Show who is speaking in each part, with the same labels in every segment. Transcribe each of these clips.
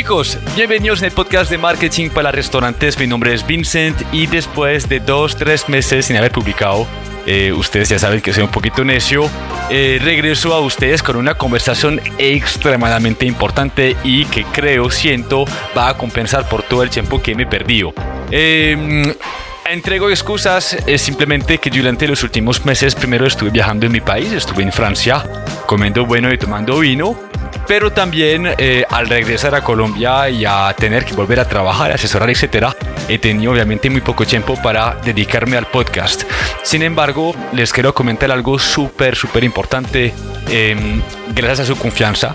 Speaker 1: chicos, bienvenidos en el podcast de marketing para restaurantes. Mi nombre es Vincent y después de dos, tres meses sin haber publicado, eh, ustedes ya saben que soy un poquito necio, eh, regreso a ustedes con una conversación extremadamente importante y que creo, siento, va a compensar por todo el tiempo que me he perdido. Eh, entrego excusas es simplemente que durante los últimos meses primero estuve viajando en mi país, estuve en Francia comiendo bueno y tomando vino pero también eh, al regresar a Colombia y a tener que volver a trabajar, asesorar, etcétera, he tenido obviamente muy poco tiempo para dedicarme al podcast. Sin embargo, les quiero comentar algo súper, súper importante. Em, gracias a su confianza,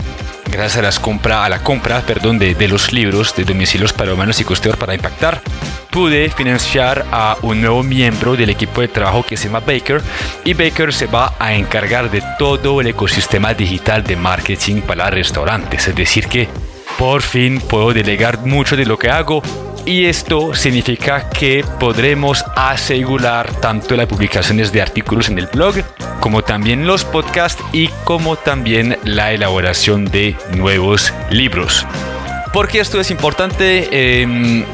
Speaker 1: gracias a, las compra, a la compra perdón, de, de los libros de domicilios para humanos y costeos para impactar, pude financiar a un nuevo miembro del equipo de trabajo que se llama Baker y Baker se va a encargar de todo el ecosistema digital de marketing para restaurantes. Es decir, que por fin puedo delegar mucho de lo que hago y esto significa que podremos asegurar tanto las publicaciones de artículos en el blog como también los podcasts y como también la elaboración de nuevos libros. Porque esto es importante? Eh,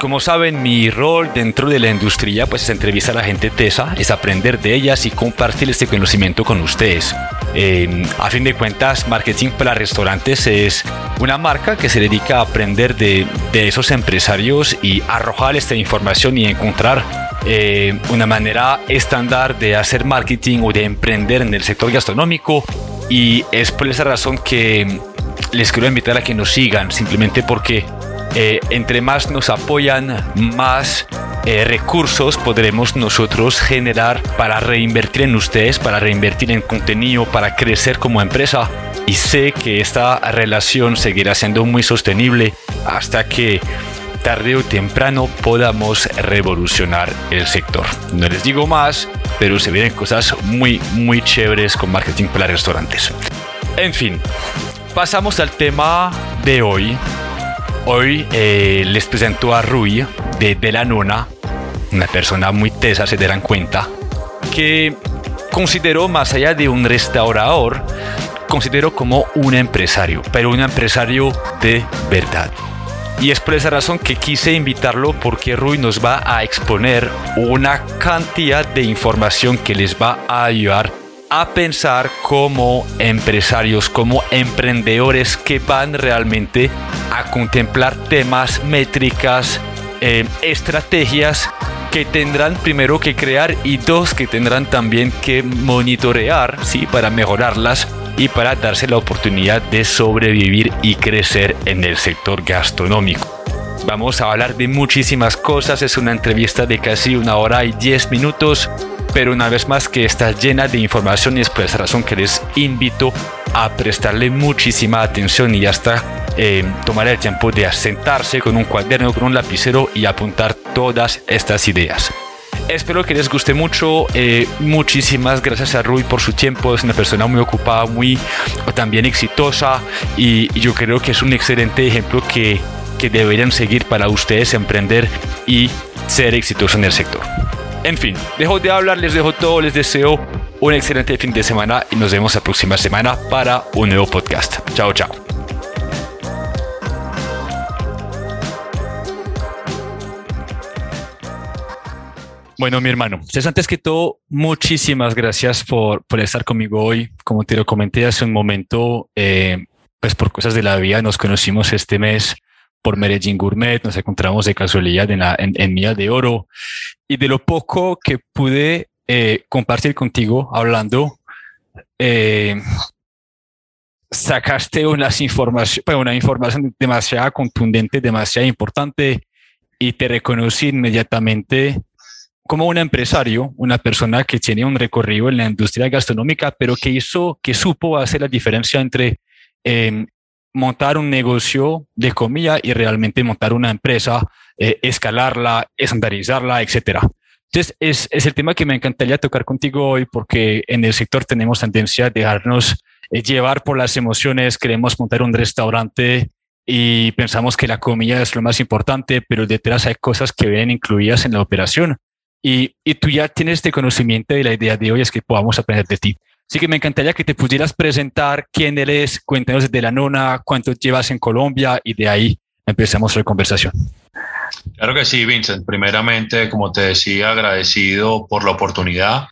Speaker 1: como saben, mi rol dentro de la industria pues, es entrevistar a la gente tesa, es aprender de ellas y compartir este conocimiento con ustedes. Em, a fin de cuentas, Marketing para Restaurantes es una marca que se dedica a aprender de, de esos empresarios y arrojar esta información y encontrar eh, una manera estándar de hacer marketing o de emprender en el sector gastronómico. Y es por esa razón que les quiero invitar a que nos sigan, simplemente porque eh, entre más nos apoyan, más eh, recursos podremos nosotros generar para reinvertir en ustedes, para reinvertir en contenido, para crecer como empresa. Y sé que esta relación seguirá siendo muy sostenible hasta que tarde o temprano podamos revolucionar el sector. No les digo más, pero se vienen cosas muy, muy chéveres con marketing para restaurantes. En fin, pasamos al tema de hoy Hoy eh, les presento a Rui de, de La Nona, una persona muy tesa, se darán cuenta, que considero más allá de un restaurador, considero como un empresario, pero un empresario de verdad. Y es por esa razón que quise invitarlo porque Rui nos va a exponer una cantidad de información que les va a ayudar a pensar como empresarios, como emprendedores que van realmente a contemplar temas, métricas, eh, estrategias que tendrán primero que crear y dos que tendrán también que monitorear, sí, para mejorarlas y para darse la oportunidad de sobrevivir y crecer en el sector gastronómico. Vamos a hablar de muchísimas cosas, es una entrevista de casi una hora y diez minutos pero una vez más que está llena de información y es por esa razón que les invito a prestarle muchísima atención y hasta eh, tomar el tiempo de sentarse con un cuaderno, con un lapicero y apuntar todas estas ideas. Espero que les guste mucho. Eh, muchísimas gracias a Rui por su tiempo. Es una persona muy ocupada, muy también exitosa y, yo creo que es un excelente ejemplo que, que deberían seguir para ustedes emprender y ser exitosos en el sector. En fin, dejo de hablar, les dejo todo, les deseo un excelente fin de semana y nos vemos la próxima semana para un nuevo podcast. Chao, chao. Bueno, mi hermano, entonces antes que todo, muchísimas gracias por, por estar conmigo hoy. Como te lo comenté hace un momento, eh, pues por cosas de la vida nos conocimos este mes por Medellín Gourmet, nos encontramos de casualidad en, la, en, Mía de Oro. Y de lo poco que pude eh, compartir contigo hablando, eh, sacaste unas información, pues, una información demasiado contundente, demasiado importante y te reconocí inmediatamente como un empresario, una persona que tiene un recorrido en la industria gastronómica, pero que hizo, que supo hacer la diferencia entre eh, montar un negocio de comida y realmente montar una empresa, eh, escalarla, estandarizarla, etcétera. Entonces, es, es, el tema que me encantaría tocar contigo hoy porque en el sector tenemos tendencia a dejarnos eh, llevar por las emociones, queremos montar un restaurante y pensamos que la comida es lo más importante, pero detrás hay cosas que vienen incluidas en la operación. Y, y tú ya tienes este conocimiento y la idea de hoy es que podamos aprender de ti. Así que me encantaría que te pudieras presentar quién eres, cuéntanos de la nona, cuánto llevas en Colombia y de ahí empecemos la conversación.
Speaker 2: Claro que sí, Vincent. Primeramente, como te decía, agradecido por la oportunidad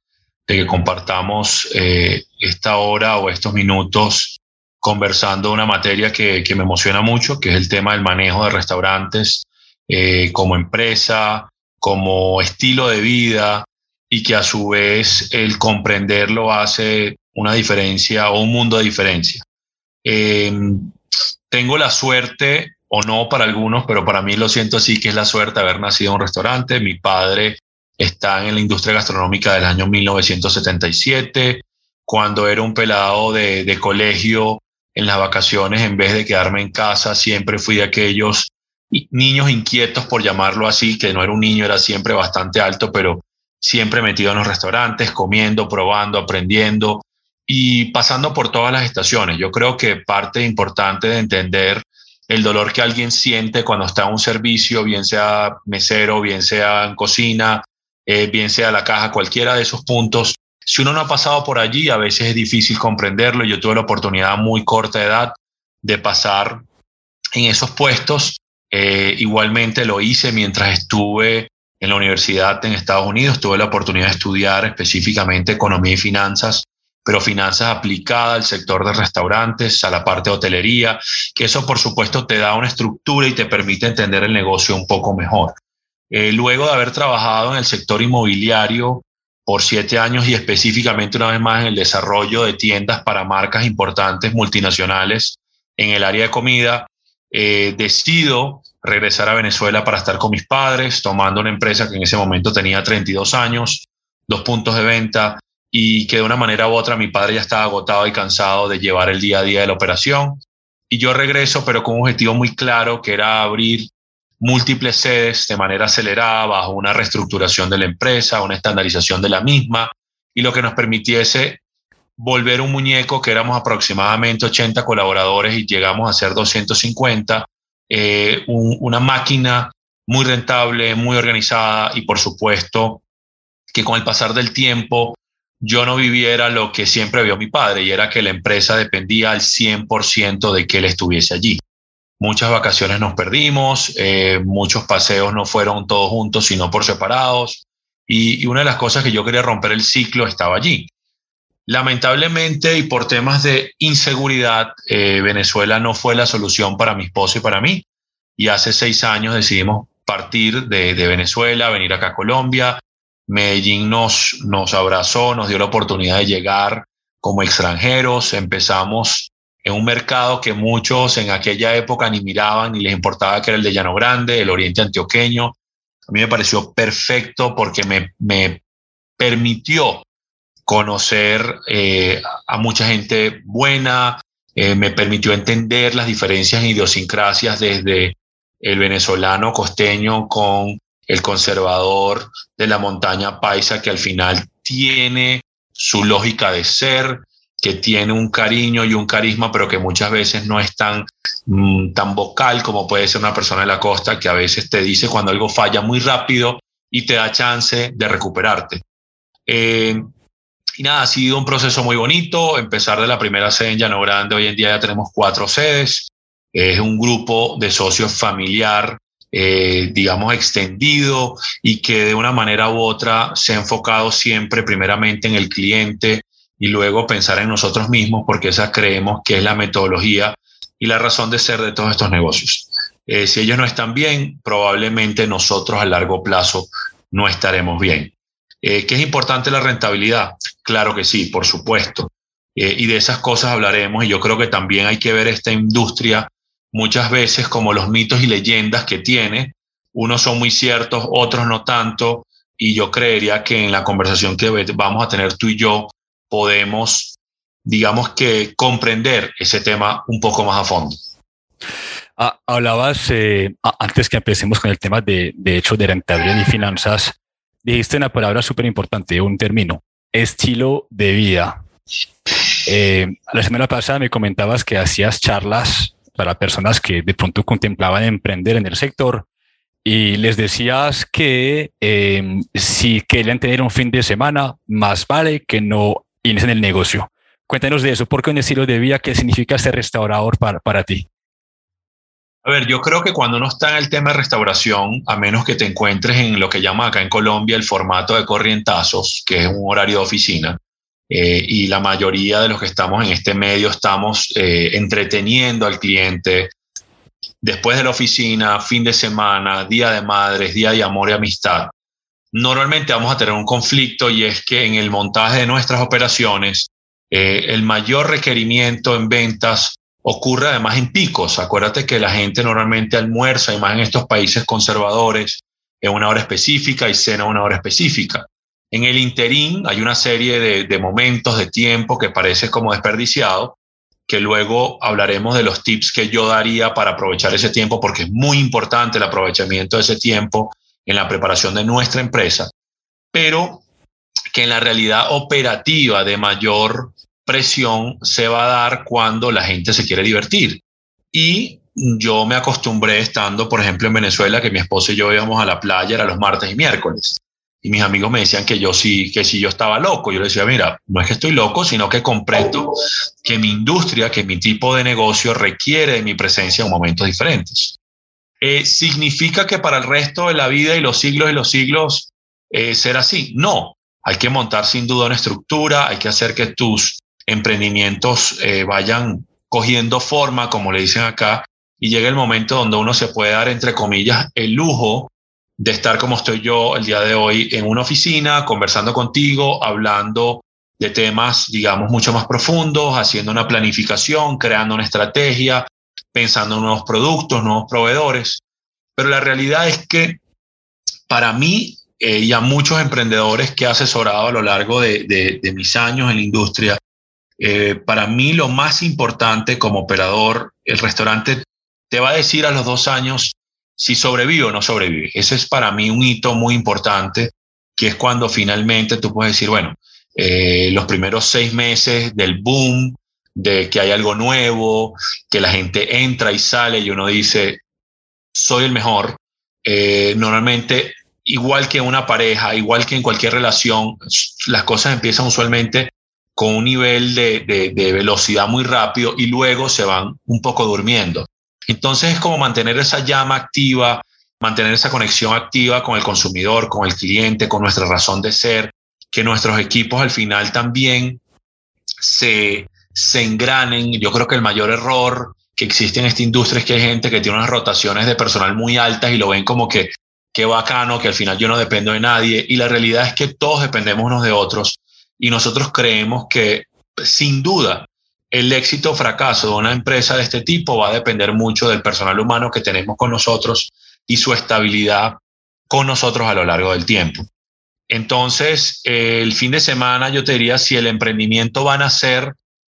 Speaker 2: de que compartamos eh, esta hora o estos minutos conversando una materia que, que, me emociona mucho, que es el tema del manejo de restaurantes eh, como empresa, como estilo de vida y que a su vez el comprenderlo hace una diferencia o un mundo de diferencia. Eh, tengo la suerte, o no para algunos, pero para mí lo siento así, que es la suerte haber nacido en un restaurante. Mi padre está en la industria gastronómica del año 1977. Cuando era un pelado de, de colegio, en las vacaciones, en vez de quedarme en casa, siempre fui de aquellos niños inquietos, por llamarlo así, que no era un niño, era siempre bastante alto, pero siempre metido en los restaurantes, comiendo, probando, aprendiendo y pasando por todas las estaciones. Yo creo que parte importante de entender el dolor que alguien siente cuando está en un servicio, bien sea mesero, bien sea en cocina, eh, bien sea la caja, cualquiera de esos puntos, si uno no ha pasado por allí, a veces es difícil comprenderlo. Yo tuve la oportunidad muy corta edad de pasar en esos puestos. Eh, igualmente lo hice mientras estuve en la universidad en Estados Unidos. Tuve la oportunidad de estudiar específicamente economía y finanzas, pero finanzas aplicadas al sector de restaurantes, a la parte de hotelería, que eso por supuesto te da una estructura y te permite entender el negocio un poco mejor. Eh, luego de haber trabajado en el sector inmobiliario, por siete años y específicamente una vez más en el desarrollo de tiendas para marcas importantes multinacionales en el área de comida. Eh, decido regresar a Venezuela para estar con mis padres, tomando una empresa que en ese momento tenía 32 años, dos puntos de venta y que de una manera u otra mi padre ya estaba agotado y cansado de llevar el día a día de la operación. Y yo regreso, pero con un objetivo muy claro, que era abrir múltiples sedes de manera acelerada bajo una reestructuración de la empresa, una estandarización de la misma y lo que nos permitiese volver un muñeco que éramos aproximadamente 80 colaboradores y llegamos a ser 250, eh, una máquina muy rentable, muy organizada y por supuesto que con el pasar del tiempo yo no viviera lo que siempre vio mi padre y era que la empresa dependía al 100% de que él estuviese allí. Muchas vacaciones nos perdimos, eh, muchos paseos no fueron todos juntos, sino por separados. Y, una de las cosas que yo quería romper el ciclo estaba allí. Lamentablemente y por temas de inseguridad, eh, Venezuela no fue la solución para mi esposo y para mí. Y hace seis años decidimos partir de, de Venezuela, venir acá a Colombia. Medellín nos, nos abrazó, nos dio la oportunidad de llegar como extranjeros. Empezamos en un mercado que muchos en aquella época ni miraban ni les importaba que era el de Llano Grande, el Oriente Antioqueño. A mí me pareció perfecto porque me, me permitió conocer eh, a mucha gente buena, eh, me permitió entender las diferencias en idiosincrasias desde el venezolano costeño con el conservador de la montaña paisa que al final tiene su lógica de ser, que tiene un cariño y un carisma, pero que muchas veces no es tan, mm, tan vocal como puede ser una persona de la costa, que a veces te dice cuando algo falla muy rápido y te da chance de recuperarte. Eh, y nada, ha sido un proceso muy bonito. Empezar de la primera sede en Llano Grande, hoy en día ya tenemos cuatro sedes. Es un grupo de socios familiar, eh, digamos, extendido y que de una manera u otra se ha enfocado siempre primeramente en el cliente, y luego pensar en nosotros mismos, porque esa creemos que es la metodología y la razón de ser de todos estos negocios. Eh, si ellos no están bien, probablemente nosotros a largo plazo no estaremos bien. Eh, ¿Qué es importante la rentabilidad? Claro que sí, por supuesto. Eh, y de esas cosas hablaremos y yo creo que también hay que ver esta industria muchas veces como los mitos y leyendas que tiene. Unos son muy ciertos, otros no tanto. Y yo creería que en la conversación que vamos a tener tú y yo, podemos, digamos que, comprender ese tema un poco más a fondo.
Speaker 1: Ah, hablabas, eh, antes que empecemos con el tema de, de hecho de rentabilidad y finanzas, dijiste una palabra súper importante, un término, estilo de vida. Eh, la semana pasada me comentabas que hacías charlas para personas que de pronto contemplaban emprender en el sector y les decías que eh, si querían tener un fin de semana, más vale que no en el negocio. Cuéntanos de eso, ¿por qué un estilo de vida? ¿Qué significa ser restaurador para, para ti?
Speaker 2: A ver, yo creo que cuando uno está en el tema de restauración, a menos que te encuentres en lo que llama acá en Colombia el formato de corrientazos, que es un horario de oficina, eh, y la mayoría de los que estamos en este medio estamos eh, entreteniendo al cliente después de la oficina, fin de semana, día de madres, día de amor y amistad. Normalmente vamos a tener un conflicto y es que en el montaje de nuestras operaciones, eh, el mayor requerimiento en ventas ocurre además en picos. Acuérdate que la gente normalmente almuerza, y más en estos países conservadores, en una hora específica y cena una hora específica. En el interín hay una serie de, de, momentos de tiempo que parece como desperdiciado, que luego hablaremos de los tips que yo daría para aprovechar ese tiempo, porque es muy importante el aprovechamiento de ese tiempo en la preparación de nuestra empresa, pero que en la realidad operativa de mayor presión se va a dar cuando la gente se quiere divertir. Y yo me acostumbré estando, por ejemplo, en Venezuela, que mi esposo y yo íbamos a la playa, era los martes y miércoles. Y mis amigos me decían que yo sí, que si yo estaba loco. Yo les decía, mira, no es que estoy loco, sino que comprendo que mi industria, que mi tipo de negocio requiere de mi presencia en momentos diferentes. Eh, ¿Significa que para el resto de la vida y los siglos y los siglos eh, será así? No. Hay que montar sin duda una estructura, hay que hacer que tus emprendimientos eh, vayan cogiendo forma, como le dicen acá, y llega el momento donde uno se puede dar, entre comillas, el lujo de estar como estoy yo el día de hoy en una oficina, conversando contigo, hablando de temas, digamos, mucho más profundos, haciendo una planificación, creando una estrategia, pensando en nuevos productos, nuevos proveedores. Pero la realidad es que para mí eh, y a muchos emprendedores que he asesorado a lo largo de, de mis años en la industria, eh, para mí lo más importante como operador, el restaurante te va a decir a los dos años si sobrevive o no sobrevive. Ese es para mí un hito muy importante, que es cuando finalmente tú puedes decir, bueno, eh, los primeros seis meses del boom, de que hay algo nuevo, que la gente entra y sale y uno dice, soy el mejor. Eh, normalmente, igual que una pareja, igual que en cualquier relación, las cosas empiezan usualmente con un nivel de, velocidad muy rápido y luego se van un poco durmiendo. Entonces es como mantener esa llama activa, mantener esa conexión activa con el consumidor, con el cliente, con nuestra razón de ser, que nuestros equipos al final también se, se engranen. Yo creo que el mayor error que existe en esta industria es que hay gente que tiene unas rotaciones de personal muy altas y lo ven como que qué bacano, que al final yo no dependo de nadie. Y la realidad es que todos dependemos unos de otros y nosotros creemos que sin duda el éxito o fracaso de una empresa de este tipo va a depender mucho del personal humano que tenemos con nosotros y su estabilidad con nosotros a lo largo del tiempo. Entonces, el fin de semana yo te diría, si el emprendimiento va a nacer,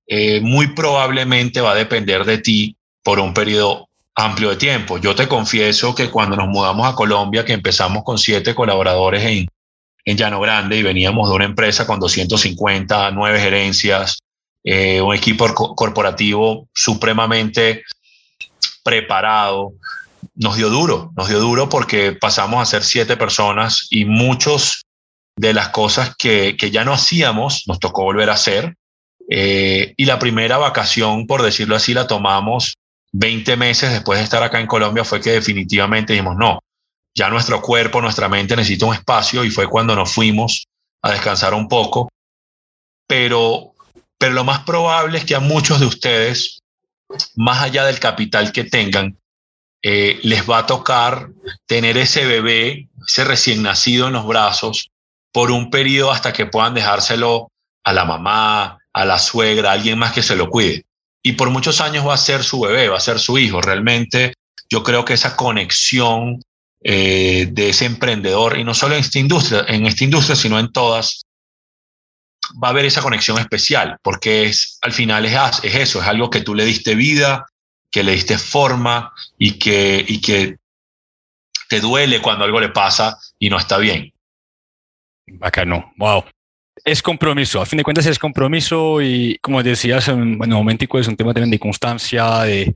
Speaker 2: eh, muy probablemente va a depender de ti por un periodo amplio de tiempo. Yo te confieso que cuando nos mudamos a Colombia, que empezamos con siete colaboradores en, en Llano Grande y veníamos de una empresa con 250, nueve gerencias, eh, un equipo corporativo supremamente preparado. Nos dio duro, nos dio duro porque pasamos a ser siete personas y muchos de las cosas que, que ya no hacíamos nos tocó volver a hacer. Eh, y la primera vacación, por decirlo así, la tomamos 20 meses después de estar acá en Colombia, fue que definitivamente dijimos, no, ya nuestro cuerpo, nuestra mente necesita un espacio y fue cuando nos fuimos a descansar un poco. Pero, pero lo más probable es que a muchos de ustedes, más allá del capital que tengan, eh, les va a tocar tener ese bebé, ese recién nacido en los brazos, por un periodo hasta que puedan dejárselo a la mamá, a la suegra, a alguien más que se lo cuide. Y por muchos años va a ser su bebé, va a ser su hijo. Realmente yo creo que esa conexión eh, de ese emprendedor, y no solo en esta industria, en esta industria, sino en todas, va a haber esa conexión especial, porque es, al final es, es eso, es algo que tú le diste vida, que le diste forma y que, y que te duele cuando algo le pasa y no está bien.
Speaker 1: Bacano, wow. Es compromiso, a fin de cuentas es compromiso y como decías, en un momentico es un tema también de constancia, de,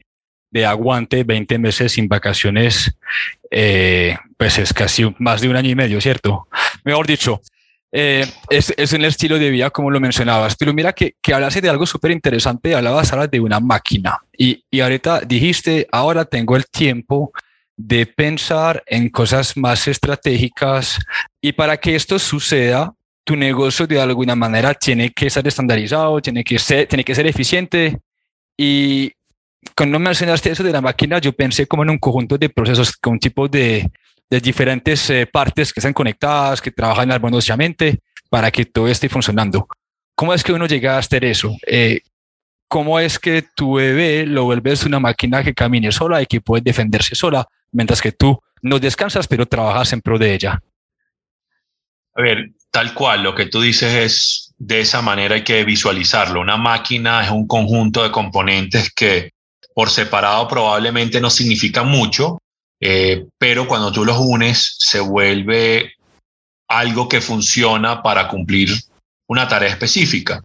Speaker 1: de aguante, 20 meses sin vacaciones, eh, pues es casi más de un año y medio, ¿cierto? Mejor dicho, Eh, es, es el estilo de vida como lo mencionabas, pero mira que, que hablaste de algo súper interesante, hablabas ahora de una máquina. Y, y ahorita dijiste, ahora tengo el tiempo de pensar en cosas más estratégicas. Y para que esto suceda, tu negocio de alguna manera tiene que ser estandarizado, tiene que ser, tiene que ser eficiente. Y cuando mencionaste eso de la máquina, yo pensé como en un conjunto de procesos, con tipo de, de diferentes eh, partes que están conectadas, que trabajan armoniosamente para que todo esté funcionando. ¿Cómo es que uno llega a hacer eso? Eh, ¿Cómo es que tu bebé lo vuelves una máquina que camine sola y que puede defenderse sola, mientras que tú no descansas, pero trabajas en pro de ella?
Speaker 2: A ver, tal cual, lo que tú dices es de esa manera hay que visualizarlo. Una máquina es un conjunto de componentes que por separado probablemente no significan mucho, eh, pero cuando tú los unes se vuelve algo que funciona para cumplir una tarea específica.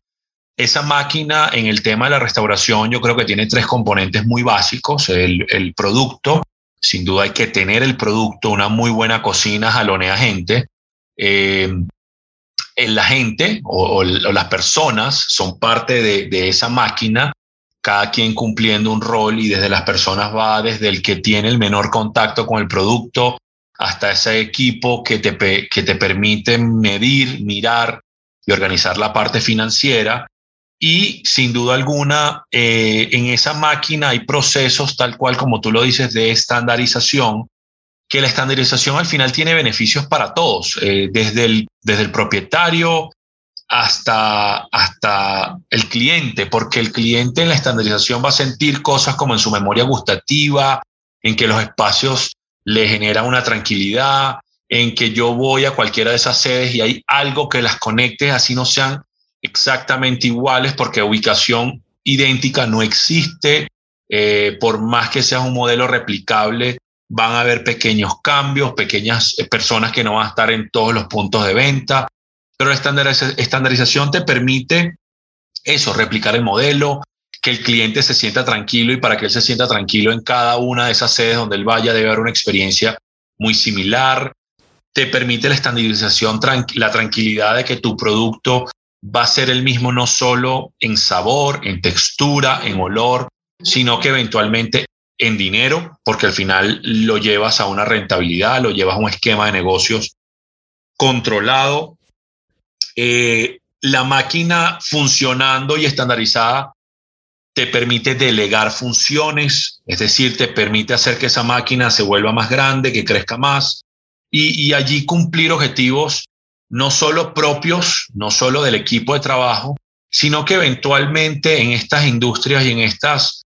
Speaker 2: Esa máquina en el tema de la restauración yo creo que tiene tres componentes muy básicos. El, producto, sin duda hay que tener el producto, una muy buena cocina jalonea gente. Eh, la gente o, las personas son parte de, esa máquina, cada quien cumpliendo un rol y desde las personas va desde el que tiene el menor contacto con el producto hasta ese equipo que te, que te permite medir, mirar y organizar la parte financiera. Y sin duda alguna, eh, en esa máquina hay procesos tal cual como tú lo dices de estandarización que la estandarización al final tiene beneficios para todos, eh, desde, el, desde el propietario hasta, hasta el cliente, porque el cliente en la estandarización va a sentir cosas como en su memoria gustativa, en que los espacios le generan una tranquilidad, en que yo voy a cualquiera de esas sedes y hay algo que las conecte, así no sean exactamente iguales, porque ubicación idéntica no existe, eh, por más que sea un modelo replicable, van a haber pequeños cambios, pequeñas eh, personas que no van a estar en todos los puntos de venta, pero la estandarización te permite eso, replicar el modelo, que el cliente se sienta tranquilo y para que él se sienta tranquilo en cada una de esas sedes donde él vaya debe haber una experiencia muy similar. Te permite la estandarización, la tranquilidad de que tu producto va a ser el mismo no solo en sabor, en textura, en olor, sino que eventualmente en dinero, porque al final lo llevas a una rentabilidad, lo llevas a un esquema de negocios controlado. Eh, la máquina funcionando y estandarizada te permite delegar funciones, es decir, te permite hacer que esa máquina se vuelva más grande, que crezca más y, y allí cumplir objetivos no solo propios, no solo del equipo de trabajo, sino que eventualmente en estas industrias y en estas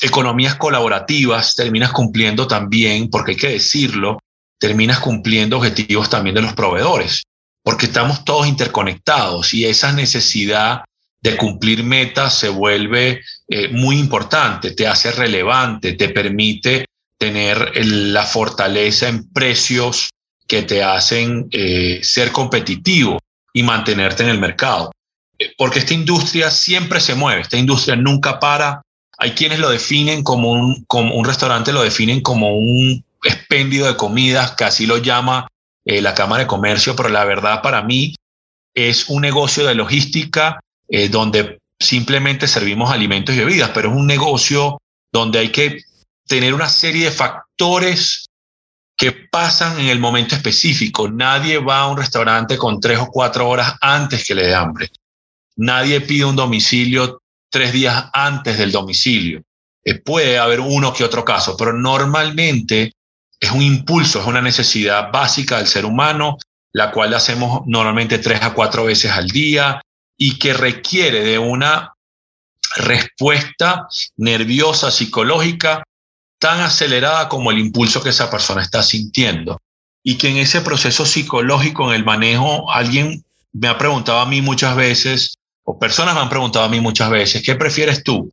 Speaker 2: economías colaborativas terminas cumpliendo también, porque hay que decirlo, terminas cumpliendo objetivos también de los proveedores, porque estamos todos interconectados y esa necesidad de cumplir metas se vuelve eh, muy importante, te hace relevante, te permite tener la fortaleza en precios que te hacen eh, ser competitivo y mantenerte en el mercado. Eh, porque esta industria siempre se mueve, esta industria nunca para, hay quienes lo definen como un, como un restaurante, lo definen como un expendio de comidas, que así lo llama eh, la Cámara de Comercio, pero la verdad para mí es un negocio de logística eh, donde simplemente servimos alimentos y bebidas, pero es un negocio donde hay que tener una serie de factores que pasan en el momento específico. Nadie va a un restaurante con tres o cuatro horas antes que le dé hambre. Nadie pide un domicilio tres días antes del domicilio. Eh, puede haber uno que otro caso, pero normalmente es un impulso, es una necesidad básica del ser humano, la cual hacemos normalmente tres a cuatro veces al día y que requiere de una respuesta nerviosa, psicológica, tan acelerada como el impulso que esa persona está sintiendo. Y que en ese proceso psicológico, en el manejo, alguien me ha preguntado a mí muchas veces, o personas me han preguntado a mí muchas veces, ¿qué prefieres tú?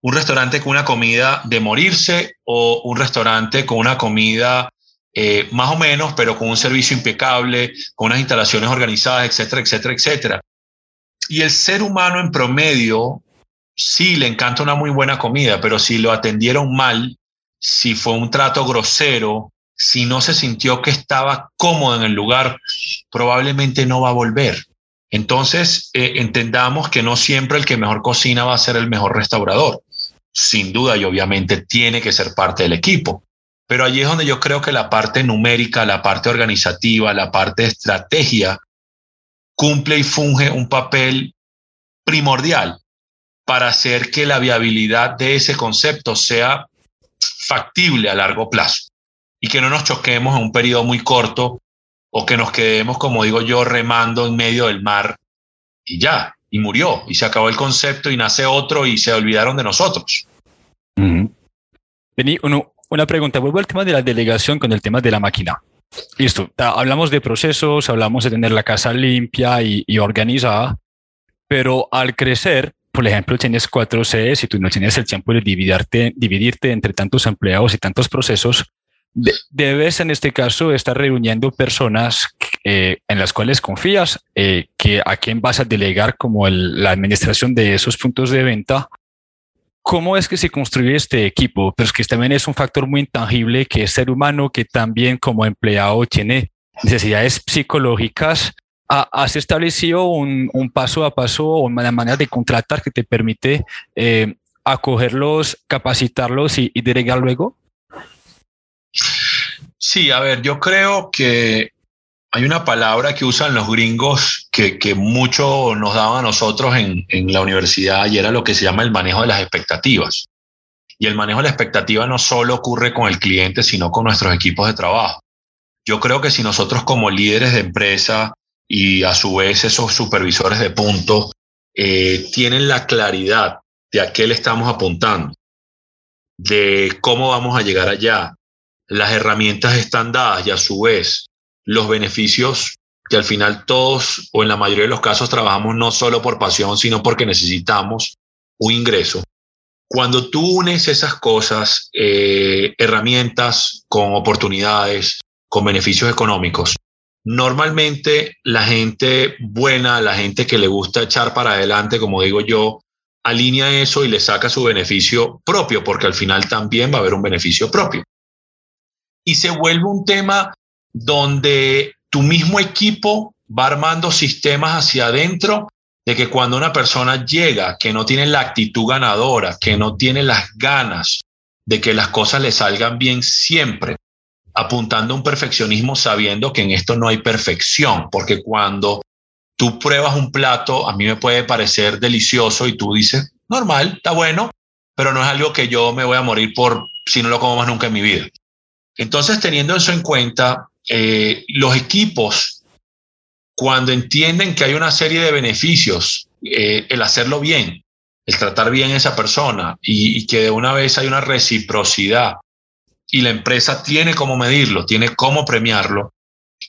Speaker 2: ¿Un restaurante con una comida de morirse o un restaurante con una comida eh, más o menos, pero con un servicio impecable, con unas instalaciones organizadas, etcétera, etcétera, etcétera? Y el ser humano en promedio, sí, le encanta una muy buena comida, pero si lo atendieron mal, si fue un trato grosero, si no se sintió que estaba cómodo en el lugar, probablemente no va a volver. Entonces, eh, entendamos que no siempre el que mejor cocina va a ser el mejor restaurador. Sin duda y obviamente tiene que ser parte del equipo. Pero allí es donde yo creo que la parte numérica, la parte organizativa, la parte de estrategia cumple y funge un papel primordial para hacer que la viabilidad de ese concepto sea factible a largo plazo y que no nos choquemos en un periodo muy corto o que nos quedemos, como digo yo, remando en medio del mar y ya, y murió, y se acabó el concepto y nace otro y se olvidaron de nosotros.
Speaker 1: Vení, uno, una pregunta, vuelvo al tema de la delegación con el tema de la máquina. Listo, hablamos de procesos, hablamos de tener la casa limpia y, y organizada, pero al crecer, por ejemplo, tienes cuatro Cs y tú no tienes el tiempo de dividirte, dividirte entre tantos empleados y tantos procesos, debes en este caso estar reuniendo personas eh, en las cuales confías, eh, que a quién vas a delegar como la administración de esos puntos de venta. ¿Cómo es que se construye este equipo? Pero es que también es un factor muy intangible que es ser humano, que también como empleado tiene necesidades psicológicas. ¿Has establecido un, paso a paso o una manera de contratar que te permite eh, acogerlos, capacitarlos y, y delegar luego?
Speaker 2: Sí, a ver, yo creo que hay una palabra que usan los gringos que, que mucho nos daban a nosotros en, en, la universidad y era lo que se llama el manejo de las expectativas. Y el manejo de la expectativa no solo ocurre con el cliente, sino con nuestros equipos de trabajo. Yo creo que si nosotros como líderes de empresa y a su vez esos supervisores de punto eh, tienen la claridad de a qué le estamos apuntando, de cómo vamos a llegar allá, las herramientas están dadas y a su vez los beneficios que al final todos o en la mayoría de los casos trabajamos no solo por pasión, sino porque necesitamos un ingreso. Cuando tú unes esas cosas, eh, herramientas con oportunidades, con beneficios económicos, normalmente la gente buena, la gente que le gusta echar para adelante, como digo yo, alinea eso y le saca su beneficio propio, porque al final también va a haber un beneficio propio y se vuelve un tema donde tu mismo equipo va armando sistemas hacia adentro de que cuando una persona llega que no tiene la actitud ganadora, que no tiene las ganas de que las cosas le salgan bien siempre, apuntando a un perfeccionismo sabiendo que en esto no hay perfección, porque cuando tú pruebas un plato, a mí me puede parecer delicioso y tú dices, normal, está bueno, pero no es algo que yo me voy a morir por si no lo como más nunca en mi vida. Entonces, teniendo eso en cuenta, eh, los equipos, cuando entienden que hay una serie de beneficios, eh, el hacerlo bien, el tratar bien a esa persona y, y que de una vez hay una reciprocidad y la empresa tiene cómo medirlo, tiene cómo premiarlo,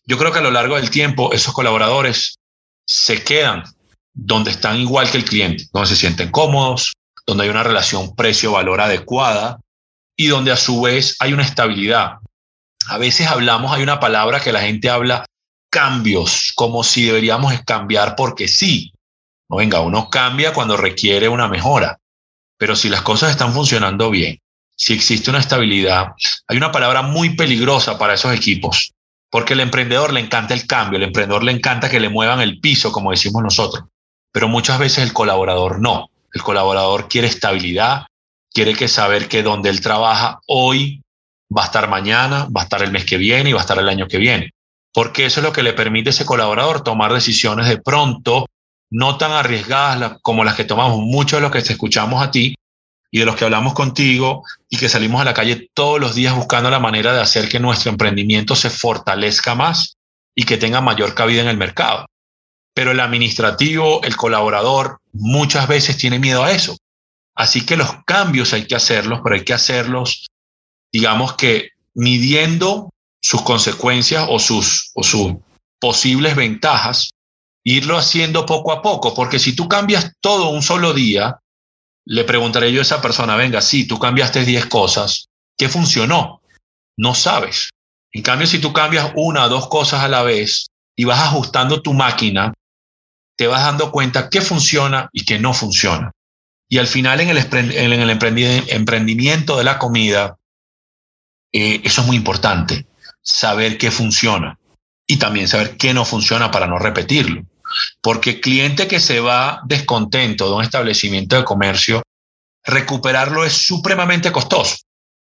Speaker 2: yo creo que a lo largo del tiempo esos colaboradores se quedan donde están igual que el cliente, donde se sienten cómodos, donde hay una relación precio-valor adecuada, y donde a su vez hay una estabilidad. A veces hablamos, hay una palabra que la gente habla, cambios, como si deberíamos cambiar porque sí. No, venga, uno cambia cuando requiere una mejora, pero si las cosas están funcionando bien, si existe una estabilidad, hay una palabra muy peligrosa para esos equipos, porque el emprendedor le encanta el cambio, el emprendedor le encanta que le muevan el piso, como decimos nosotros, pero muchas veces el colaborador no. El colaborador quiere estabilidad, quiere que saber que donde él trabaja hoy va a estar mañana, va a estar el mes que viene y va a estar el año que viene. Porque eso es lo que le permite a ese colaborador tomar decisiones de pronto no tan arriesgadas como las que tomamos muchos de los que te escuchamos a ti y de los que hablamos contigo y que salimos a la calle todos los días buscando la manera de hacer que nuestro emprendimiento se fortalezca más y que tenga mayor cabida en el mercado. Pero el administrativo, el colaborador, muchas veces tiene miedo a eso. Así que los cambios hay que hacerlos, pero hay que hacerlos, digamos que midiendo sus consecuencias o sus, o sus posibles ventajas, irlo haciendo poco a poco, porque si tú cambias todo un solo día, le preguntaré yo a esa persona, venga, sí, tú cambiaste 10 cosas, ¿qué funcionó? No sabes. En cambio, si tú cambias una o dos cosas a la vez y vas ajustando tu máquina, te vas dando cuenta qué funciona y qué no funciona. Y al final en el, en el emprendimiento de la comida, eh, eso es muy importante. saber qué funciona y también saber qué no funciona para no repetirlo. Porque cliente que se va descontento de un establecimiento de comercio, recuperarlo es supremamente costoso,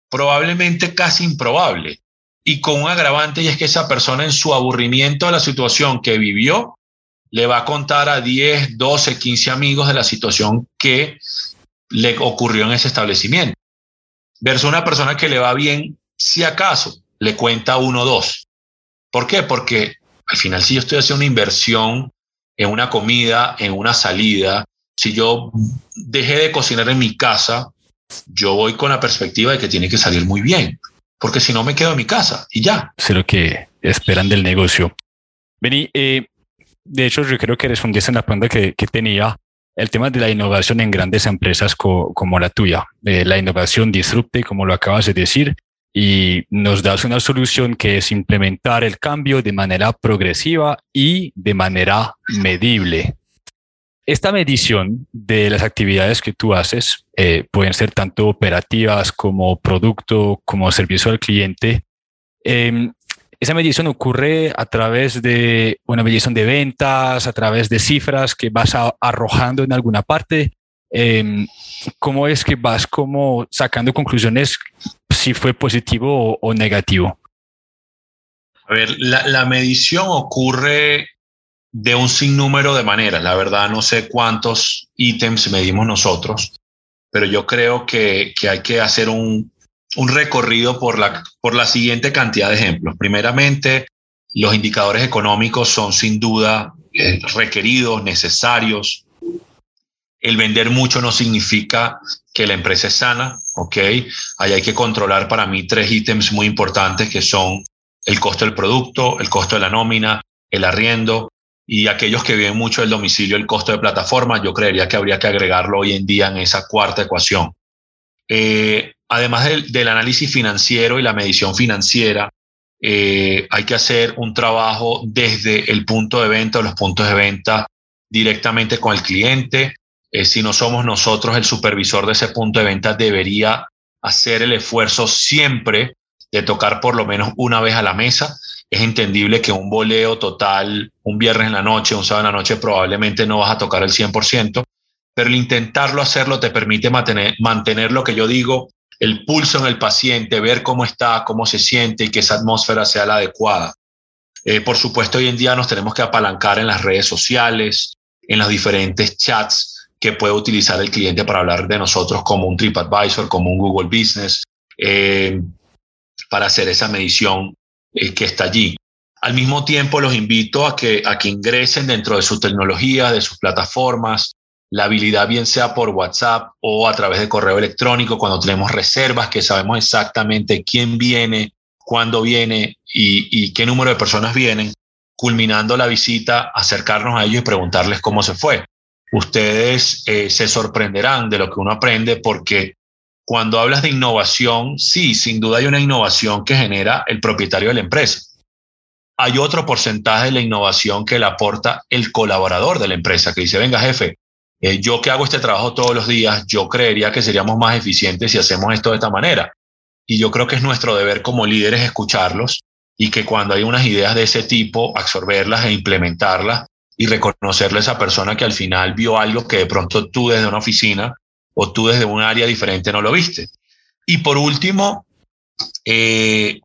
Speaker 2: probablemente casi improbable. Y con un agravante y es que esa persona en su aburrimiento de la situación que vivió, le va a contar a 10, 12, 15 amigos de la situación que le ocurrió en ese establecimiento. Versus una persona que le va bien, si acaso, le cuenta uno o dos. ¿Por qué? Porque al final si yo estoy haciendo una inversión en una comida, en una salida, si yo dejé de cocinar en mi casa, yo voy con la perspectiva de que tiene que salir muy bien, porque si no me quedo en mi casa y ya.
Speaker 1: Sé lo que esperan del negocio. Vení, eh, de hecho, yo creo que respondiste en la pregunta que, que, tenía el tema de la innovación en grandes empresas como la tuya. Eh, la innovación disrupte, como lo acabas de decir, y nos das una solución que es implementar el cambio de manera progresiva y de manera medible. Esta medición de las actividades que tú haces eh, pueden ser tanto operativas como producto, como servicio al cliente. Eh, esa medición ocurre a través de una medición de ventas, a través de cifras que vas arrojando en alguna parte. Em, ¿Cómo es que vas como sacando conclusiones si fue positivo o, negativo?
Speaker 2: A ver, la, medición ocurre de un sinnúmero de maneras. La verdad no sé cuántos ítems medimos nosotros, pero yo creo que, que hay que hacer un, un recorrido por la, por la siguiente cantidad de ejemplos. Primeramente, los indicadores económicos son sin duda eh, requeridos, necesarios. El vender mucho no significa que la empresa es sana, ¿ok? Ahí hay que controlar para mí tres ítems muy importantes que son el costo del producto, el costo de la nómina, el arriendo y aquellos que viven mucho del domicilio, el costo de plataforma. Yo creería que habría que agregarlo hoy en día en esa cuarta ecuación. Eh, además del, análisis financiero y la medición financiera, eh, hay que hacer un trabajo desde el punto de venta o los puntos de venta directamente con el cliente. Eh, si no somos nosotros el supervisor de ese punto de venta, debería hacer el esfuerzo siempre de tocar por lo menos una vez a la mesa. Es entendible que un boleo total, un viernes en la noche, un sábado en la noche, probablemente no vas a tocar el 100%, pero el intentarlo hacerlo te permite mantener, mantener lo que yo digo, el pulso en el paciente, ver cómo está, cómo se siente y que esa atmósfera sea la adecuada. Eh, por supuesto, hoy en día nos tenemos que apalancar en las redes sociales, en los diferentes chats que puede utilizar el cliente para hablar de nosotros como un TripAdvisor, como un Google Business, eh, para hacer esa medición eh, que está allí. Al mismo tiempo, los invito a que, a que ingresen dentro de su tecnología, de sus plataformas, la habilidad bien sea por WhatsApp o a través de correo electrónico cuando tenemos reservas que sabemos exactamente quién viene, cuándo viene y, qué número de personas vienen, culminando la visita, acercarnos a ellos y preguntarles cómo se fue. Ustedes eh, se sorprenderán de lo que uno aprende porque cuando hablas de innovación, sí, sin duda hay una innovación que genera el propietario de la empresa. Hay otro porcentaje de la innovación que le aporta el colaborador de la empresa, que dice, venga jefe, eh, yo que hago este trabajo todos los días, yo creería que seríamos más eficientes si hacemos esto de esta manera. Y yo creo que es nuestro deber como líderes escucharlos y que cuando hay unas ideas de ese tipo, absorberlas e implementarlas y reconocerle a esa persona que al final vio algo que de pronto tú desde una oficina o tú desde un área diferente no lo viste. Y por último, eh,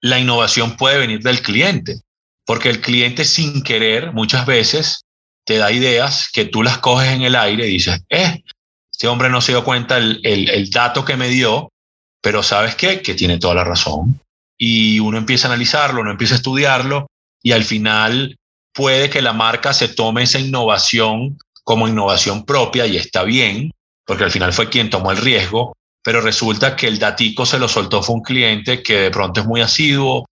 Speaker 2: la innovación puede venir del cliente, porque el cliente sin querer muchas veces te da ideas que tú las coges en el aire y dices, eh, este hombre no se dio cuenta el, el, dato que me dio, pero ¿sabes qué? Que tiene toda la razón. Y uno empieza a analizarlo, uno empieza a estudiarlo y al final puede que la marca se tome esa innovación como innovación propia y está bien, porque al final fue quien tomó el riesgo, pero resulta que el datico se lo soltó fue un cliente que de pronto es muy asiduo,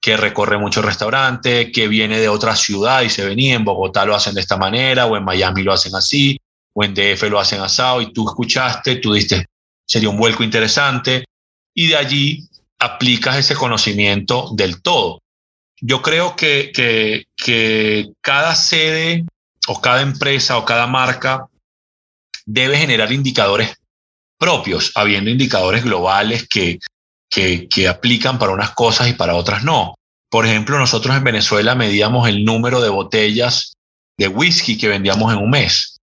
Speaker 2: que recorre muchos restaurantes, que viene de otra ciudad y se venía, en Bogotá lo hacen de esta manera, o en Miami lo hacen así, o en DF lo hacen asado, y tú escuchaste, tú diste, sería un vuelco interesante, y de allí aplicas ese conocimiento del todo. Yo creo que, que, que cada sede o cada empresa o cada marca debe generar indicadores propios, habiendo indicadores globales que, que, que aplican para unas cosas y para otras no. Por ejemplo, nosotros en Venezuela medíamos el número de botellas de whisky que vendíamos en un mes.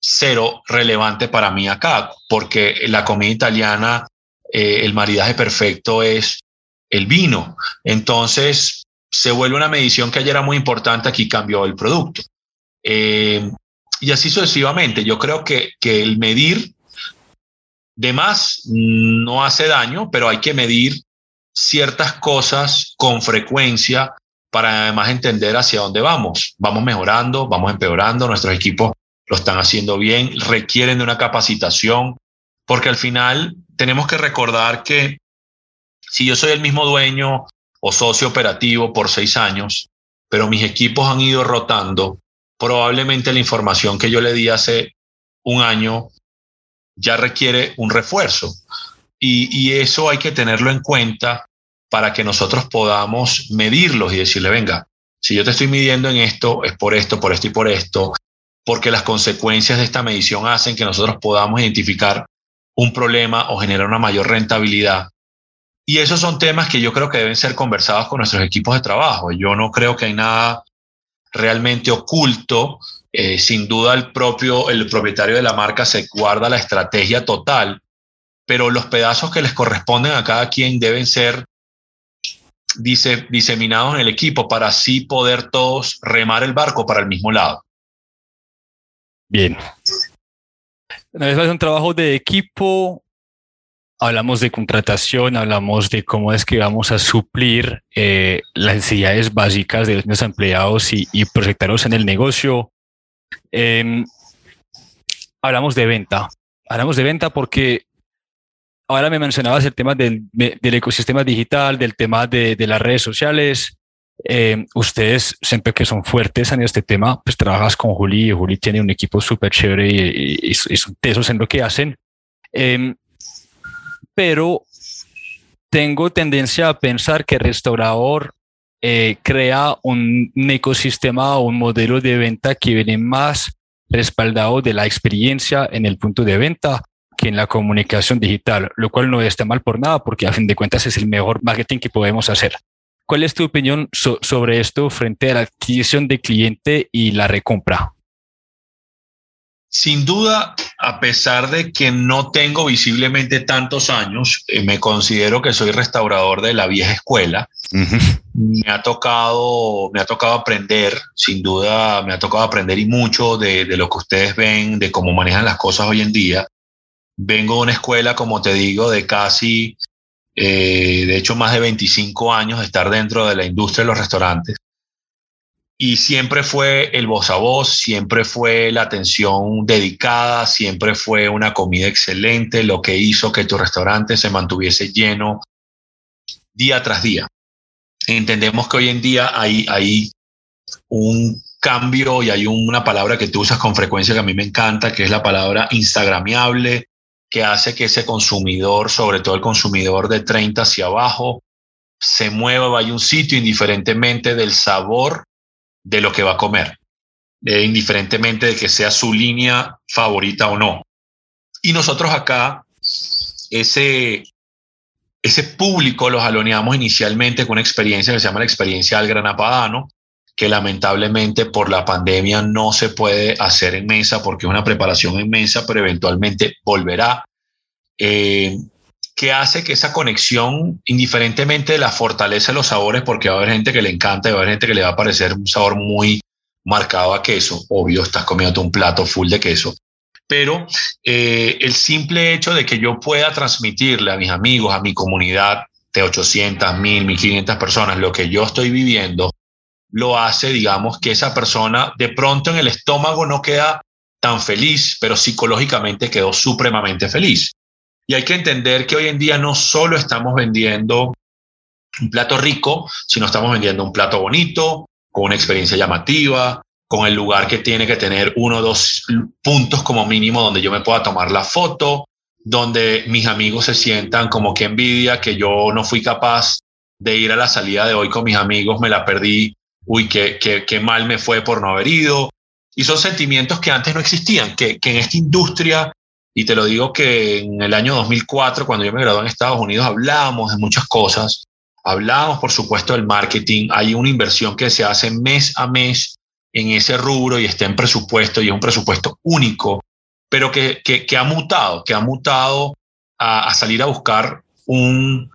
Speaker 2: Cero relevante para mí acá, porque la comida italiana, eh, el maridaje perfecto es el vino. Entonces, se vuelve una medición que ayer era muy importante, aquí cambió el producto. Eh, y así sucesivamente. Yo creo que, que el medir de más no hace daño, pero hay que medir ciertas cosas con frecuencia para además entender hacia dónde vamos. Vamos mejorando, vamos empeorando, nuestros equipos lo están haciendo bien, requieren de una capacitación, porque al final tenemos que recordar que si yo soy el mismo dueño o socio operativo por seis años, pero mis equipos han ido rotando, probablemente la información que yo le di hace un año ya requiere un refuerzo. Y, eso hay que tenerlo en cuenta para que nosotros podamos medirlos y decirle, venga, si yo te estoy midiendo en esto, es por esto, por esto y por esto, porque las consecuencias de esta medición hacen que nosotros podamos identificar un problema o generar una mayor rentabilidad. Y esos son temas que yo creo que deben ser conversados con nuestros equipos de trabajo. Yo no creo que hay nada realmente oculto. Eh, sin duda el propio, el propietario de la marca se guarda la estrategia total, pero los pedazos que les corresponden a cada quien deben ser diseminados en el equipo para así poder todos remar el barco para el mismo lado.
Speaker 1: Bien. Una vez más, un trabajo de equipo. Hablamos de contratación, hablamos de cómo es que vamos a suplir eh, las necesidades básicas de los empleados y, y proyectarlos en el negocio. Em, hablamos de venta. Hablamos de venta porque ahora me mencionabas el tema del, del ecosistema digital, del tema de, de las redes sociales. Eh, ustedes siempre que son fuertes en este tema, pues trabajas con Juli y Juli tiene un equipo súper chévere y, son tesos en lo que hacen. Eh, pero tengo tendencia a pensar que Restaurador eh, crea un, ecosistema o un modelo de venta que viene más respaldado de la experiencia en el punto de venta que en la comunicación digital, lo cual no está mal por nada porque a fin de cuentas es el mejor marketing que podemos hacer. ¿Cuál es tu opinión sobre esto frente a la adquisición de cliente y la recompra?
Speaker 2: Sin duda, a pesar de que no tengo visiblemente tantos años, eh, me considero que soy restaurador de la vieja escuela. Me ha tocado, me ha tocado aprender, sin duda, me ha tocado aprender y mucho de, de lo que ustedes ven, de cómo manejan las cosas hoy en día. Vengo de una escuela, como te digo, de casi eh, de hecho más de 25 años de estar dentro de la industria de los restaurantes. Y siempre fue el voz a voz, siempre fue la atención dedicada, siempre fue una comida excelente, lo que hizo que tu restaurante se mantuviese lleno día tras día. Entendemos que hoy en día hay, hay un cambio y hay una palabra que tú usas con frecuencia que a mí me encanta, que es la palabra instagramiable, que hace que ese consumidor, sobre todo el consumidor de 30 hacia abajo, se mueva, vaya a un sitio indiferentemente del sabor de lo que va a comer, eh, indiferentemente de que sea su línea favorita o no. Y nosotros acá, ese, ese público los aloneamos inicialmente con una experiencia que se llama la experiencia del granapadano, que lamentablemente por la pandemia no se puede hacer en mesa porque es una preparación en mesa, pero eventualmente volverá. Eh, que hace que esa conexión, indiferentemente de la fortaleza de los sabores, porque va a haber gente que le encanta y va a haber gente que le va a parecer un sabor muy marcado a queso, obvio, estás comiendo un plato full de queso, pero eh, el simple hecho de que yo pueda transmitirle a mis amigos, a mi comunidad de 800, 1000, 1500 personas lo que yo estoy viviendo, lo hace, digamos, que esa persona de pronto en el estómago no queda tan feliz, pero psicológicamente quedó supremamente feliz. Y hay que entender que hoy en día no solo estamos vendiendo un plato rico, sino estamos vendiendo un plato bonito, con una experiencia llamativa, con el lugar que tiene que tener uno o dos puntos como mínimo donde yo me pueda tomar la foto, donde mis amigos se sientan como que envidia que yo no fui capaz de ir a la salida de hoy con mis amigos, me la perdí uy, qué, qué, mal me fue por no haber ido. Y son sentimientos que antes no existían, que, que en esta industria Y te lo digo que en el año 2004, cuando yo me gradué en Estados Unidos, hablábamos de muchas cosas. Hablábamos, por supuesto, del marketing. Hay una inversión que se hace mes a mes en ese rubro y está en presupuesto y es un presupuesto único, pero que, que, ha mutado, que ha mutado a, salir a buscar un,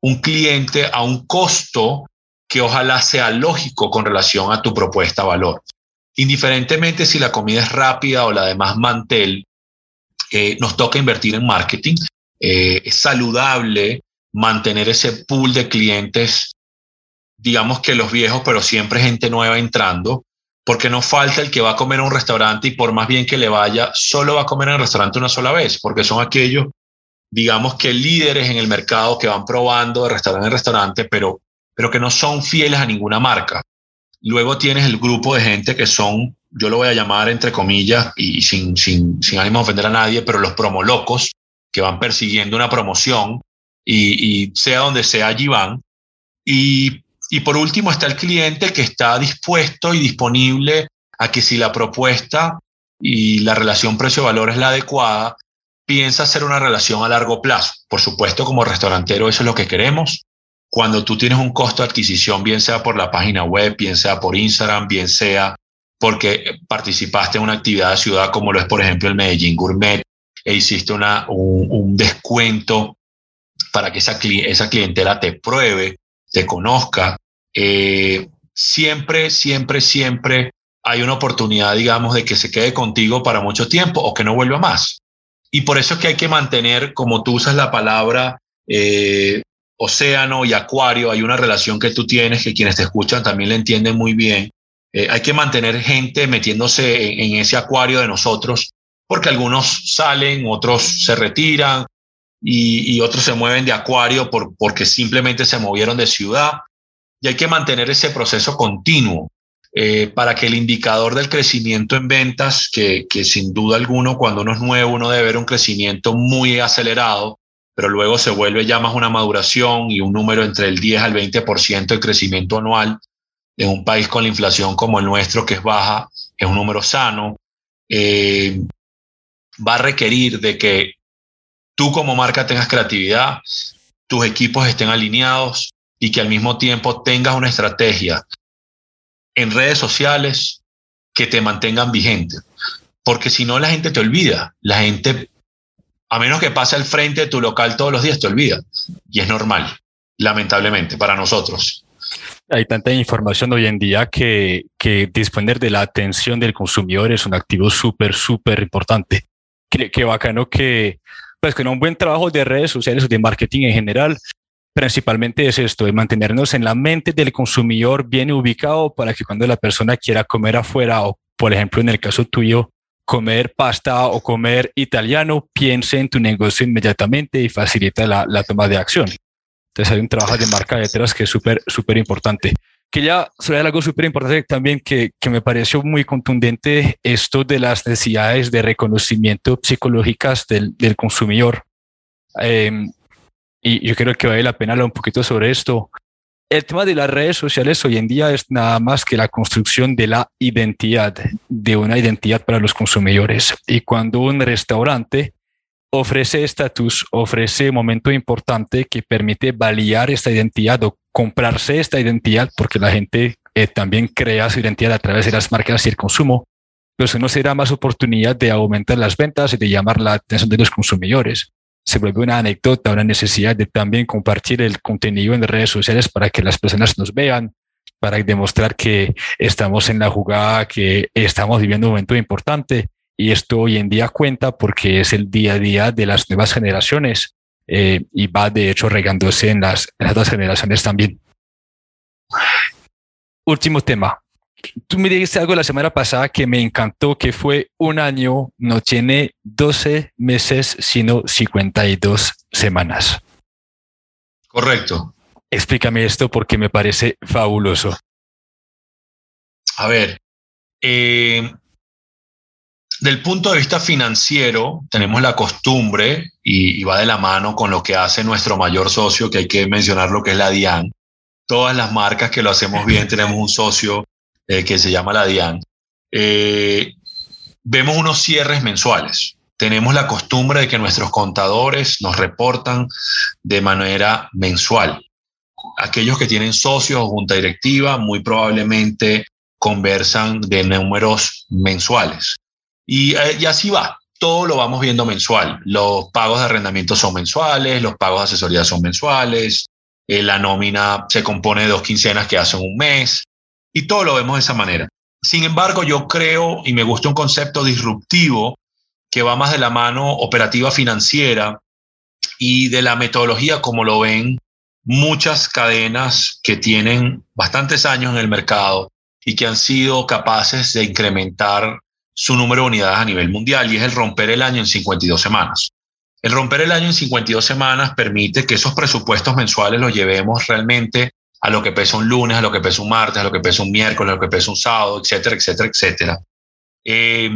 Speaker 2: un cliente a un costo que ojalá sea lógico con relación a tu propuesta valor. Indiferentemente si la comida es rápida o la de más mantel, eh, nos toca invertir en marketing. Eh, es saludable mantener ese pool de clientes, digamos que los viejos, pero siempre gente nueva entrando, porque no falta el que va a comer a un restaurante y por más bien que le vaya, solo va a comer en el restaurante una sola vez, porque son aquellos, digamos que líderes en el mercado que van probando de restaurante en restaurante, pero, pero que no son fieles a ninguna marca. Luego tienes el grupo de gente que son, yo lo voy a llamar entre comillas y sin, sin, sin ánimo de ofender a nadie, pero los promolocos que van persiguiendo una promoción y, sea donde sea allí van. Y, y por último está el cliente que está dispuesto y disponible a que si la propuesta y la relación precio-valor es la adecuada, piensa hacer una relación a largo plazo. Por supuesto, como restaurantero, eso es lo que queremos cuando tú tienes un costo adquisición, bien sea por la página web, bien sea por Instagram, bien sea porque participaste en una actividad de ciudad como lo es, por ejemplo, el Medellín Gourmet, e hiciste una, un, descuento para que esa, esa clientela te pruebe, te conozca. Eh, siempre, siempre, siempre hay una oportunidad, digamos, de que se quede contigo para mucho tiempo o que no vuelva más. Y por eso es que hay que mantener, como tú usas la palabra, eh, océano y acuario, hay una relación que tú tienes que quienes te escuchan también le entienden muy bien. Eh, hay que mantener gente metiéndose en, ese acuario de nosotros, porque algunos salen, otros se retiran y, otros se mueven de acuario por, porque simplemente se movieron de ciudad. Y hay que mantener ese proceso continuo eh, para que el indicador del crecimiento en ventas, que, que sin duda alguno cuando uno es nuevo uno debe ver un crecimiento muy acelerado, pero luego se vuelve ya más una maduración y un número entre el 10 al 20% de crecimiento anual en un país con la inflación como el nuestro, que es baja, es un número sano, eh, va a requerir de que tú como marca tengas creatividad, tus equipos estén alineados y que al mismo tiempo tengas una estrategia en redes sociales que te mantengan vigente. Porque si no, la gente te olvida, la gente a menos que pase al frente de tu local todos los días, te olvida. Y es normal, lamentablemente, para nosotros.
Speaker 1: Hay tanta información hoy en día que, que disponer de la atención del consumidor es un activo súper, súper importante. Qué, qué bacano que, pues, con un buen trabajo de redes sociales o de marketing en general, principalmente es esto, de mantenernos en la mente del consumidor bien ubicado para que cuando la persona quiera comer afuera o, por ejemplo, en el caso tuyo, comer pasta o comer italiano, piense en tu negocio inmediatamente y facilita la, la toma de acción. Entonces hay un trabajo de marca detrás que es súper, súper importante. Que ya sobre algo súper importante también que, que, me pareció muy contundente, esto de las necesidades de reconocimiento psicológicas del, del consumidor. Em, y yo creo que vale la pena hablar un poquito sobre esto el tema de las redes sociales hoy en día es nada más que la construcción de la identidad, de una identidad para los consumidores. Y cuando un restaurante ofrece estatus, ofrece momento importante que permite validar esta identidad o comprarse esta identidad, porque la gente eh, también crea su identidad a través de las marcas y el consumo, pues no será más oportunidad de aumentar las ventas y de llamar la atención de los consumidores se vuelve una anécdota, una necesidad de también compartir el contenido en redes sociales para que las personas nos vean, para demostrar que estamos en la jugada, que estamos viviendo un momento importante. Y esto hoy en día cuenta porque es el día a día de las nuevas generaciones eh, y va de hecho regándose en las, en las otras generaciones también. Último tema, Tú me dijiste algo la semana pasada que me encantó, que fue un año, no tiene 12 meses, sino 52 semanas.
Speaker 2: Correcto.
Speaker 1: Explícame esto porque me parece fabuloso.
Speaker 2: A ver, eh, del punto de vista financiero, tenemos la costumbre, y, y, va de la mano con lo que hace nuestro mayor socio, que hay que mencionar lo que es la DIAN. Todas las marcas que lo hacemos bien tenemos un socio eh, que se llama la DIAN, eh, vemos unos cierres mensuales. tenemos la costumbre de que nuestros contadores nos reportan de manera mensual. Aquellos que tienen socios o junta directiva muy probablemente conversan de números mensuales. Y, eh, y así va, todo lo vamos viendo mensual. Los pagos de arrendamiento son mensuales, los pagos de asesoría son mensuales, eh, la nómina se compone de dos quincenas que hacen un mes y todo lo vemos de esa manera. Sin embargo, yo creo y me gusta un concepto disruptivo que va más de la mano operativa financiera y de la metodología como lo ven muchas cadenas que tienen bastantes años en el mercado y que han sido capaces de incrementar su número de unidades a nivel mundial y es el romper el año en 52 semanas. El romper el año en 52 semanas permite que esos presupuestos mensuales los llevemos realmente a lo que pesa un lunes, a lo que pesa un martes, a lo que pesa un miércoles, a lo que pesa un sábado, etcétera, etcétera, etcétera. Eh,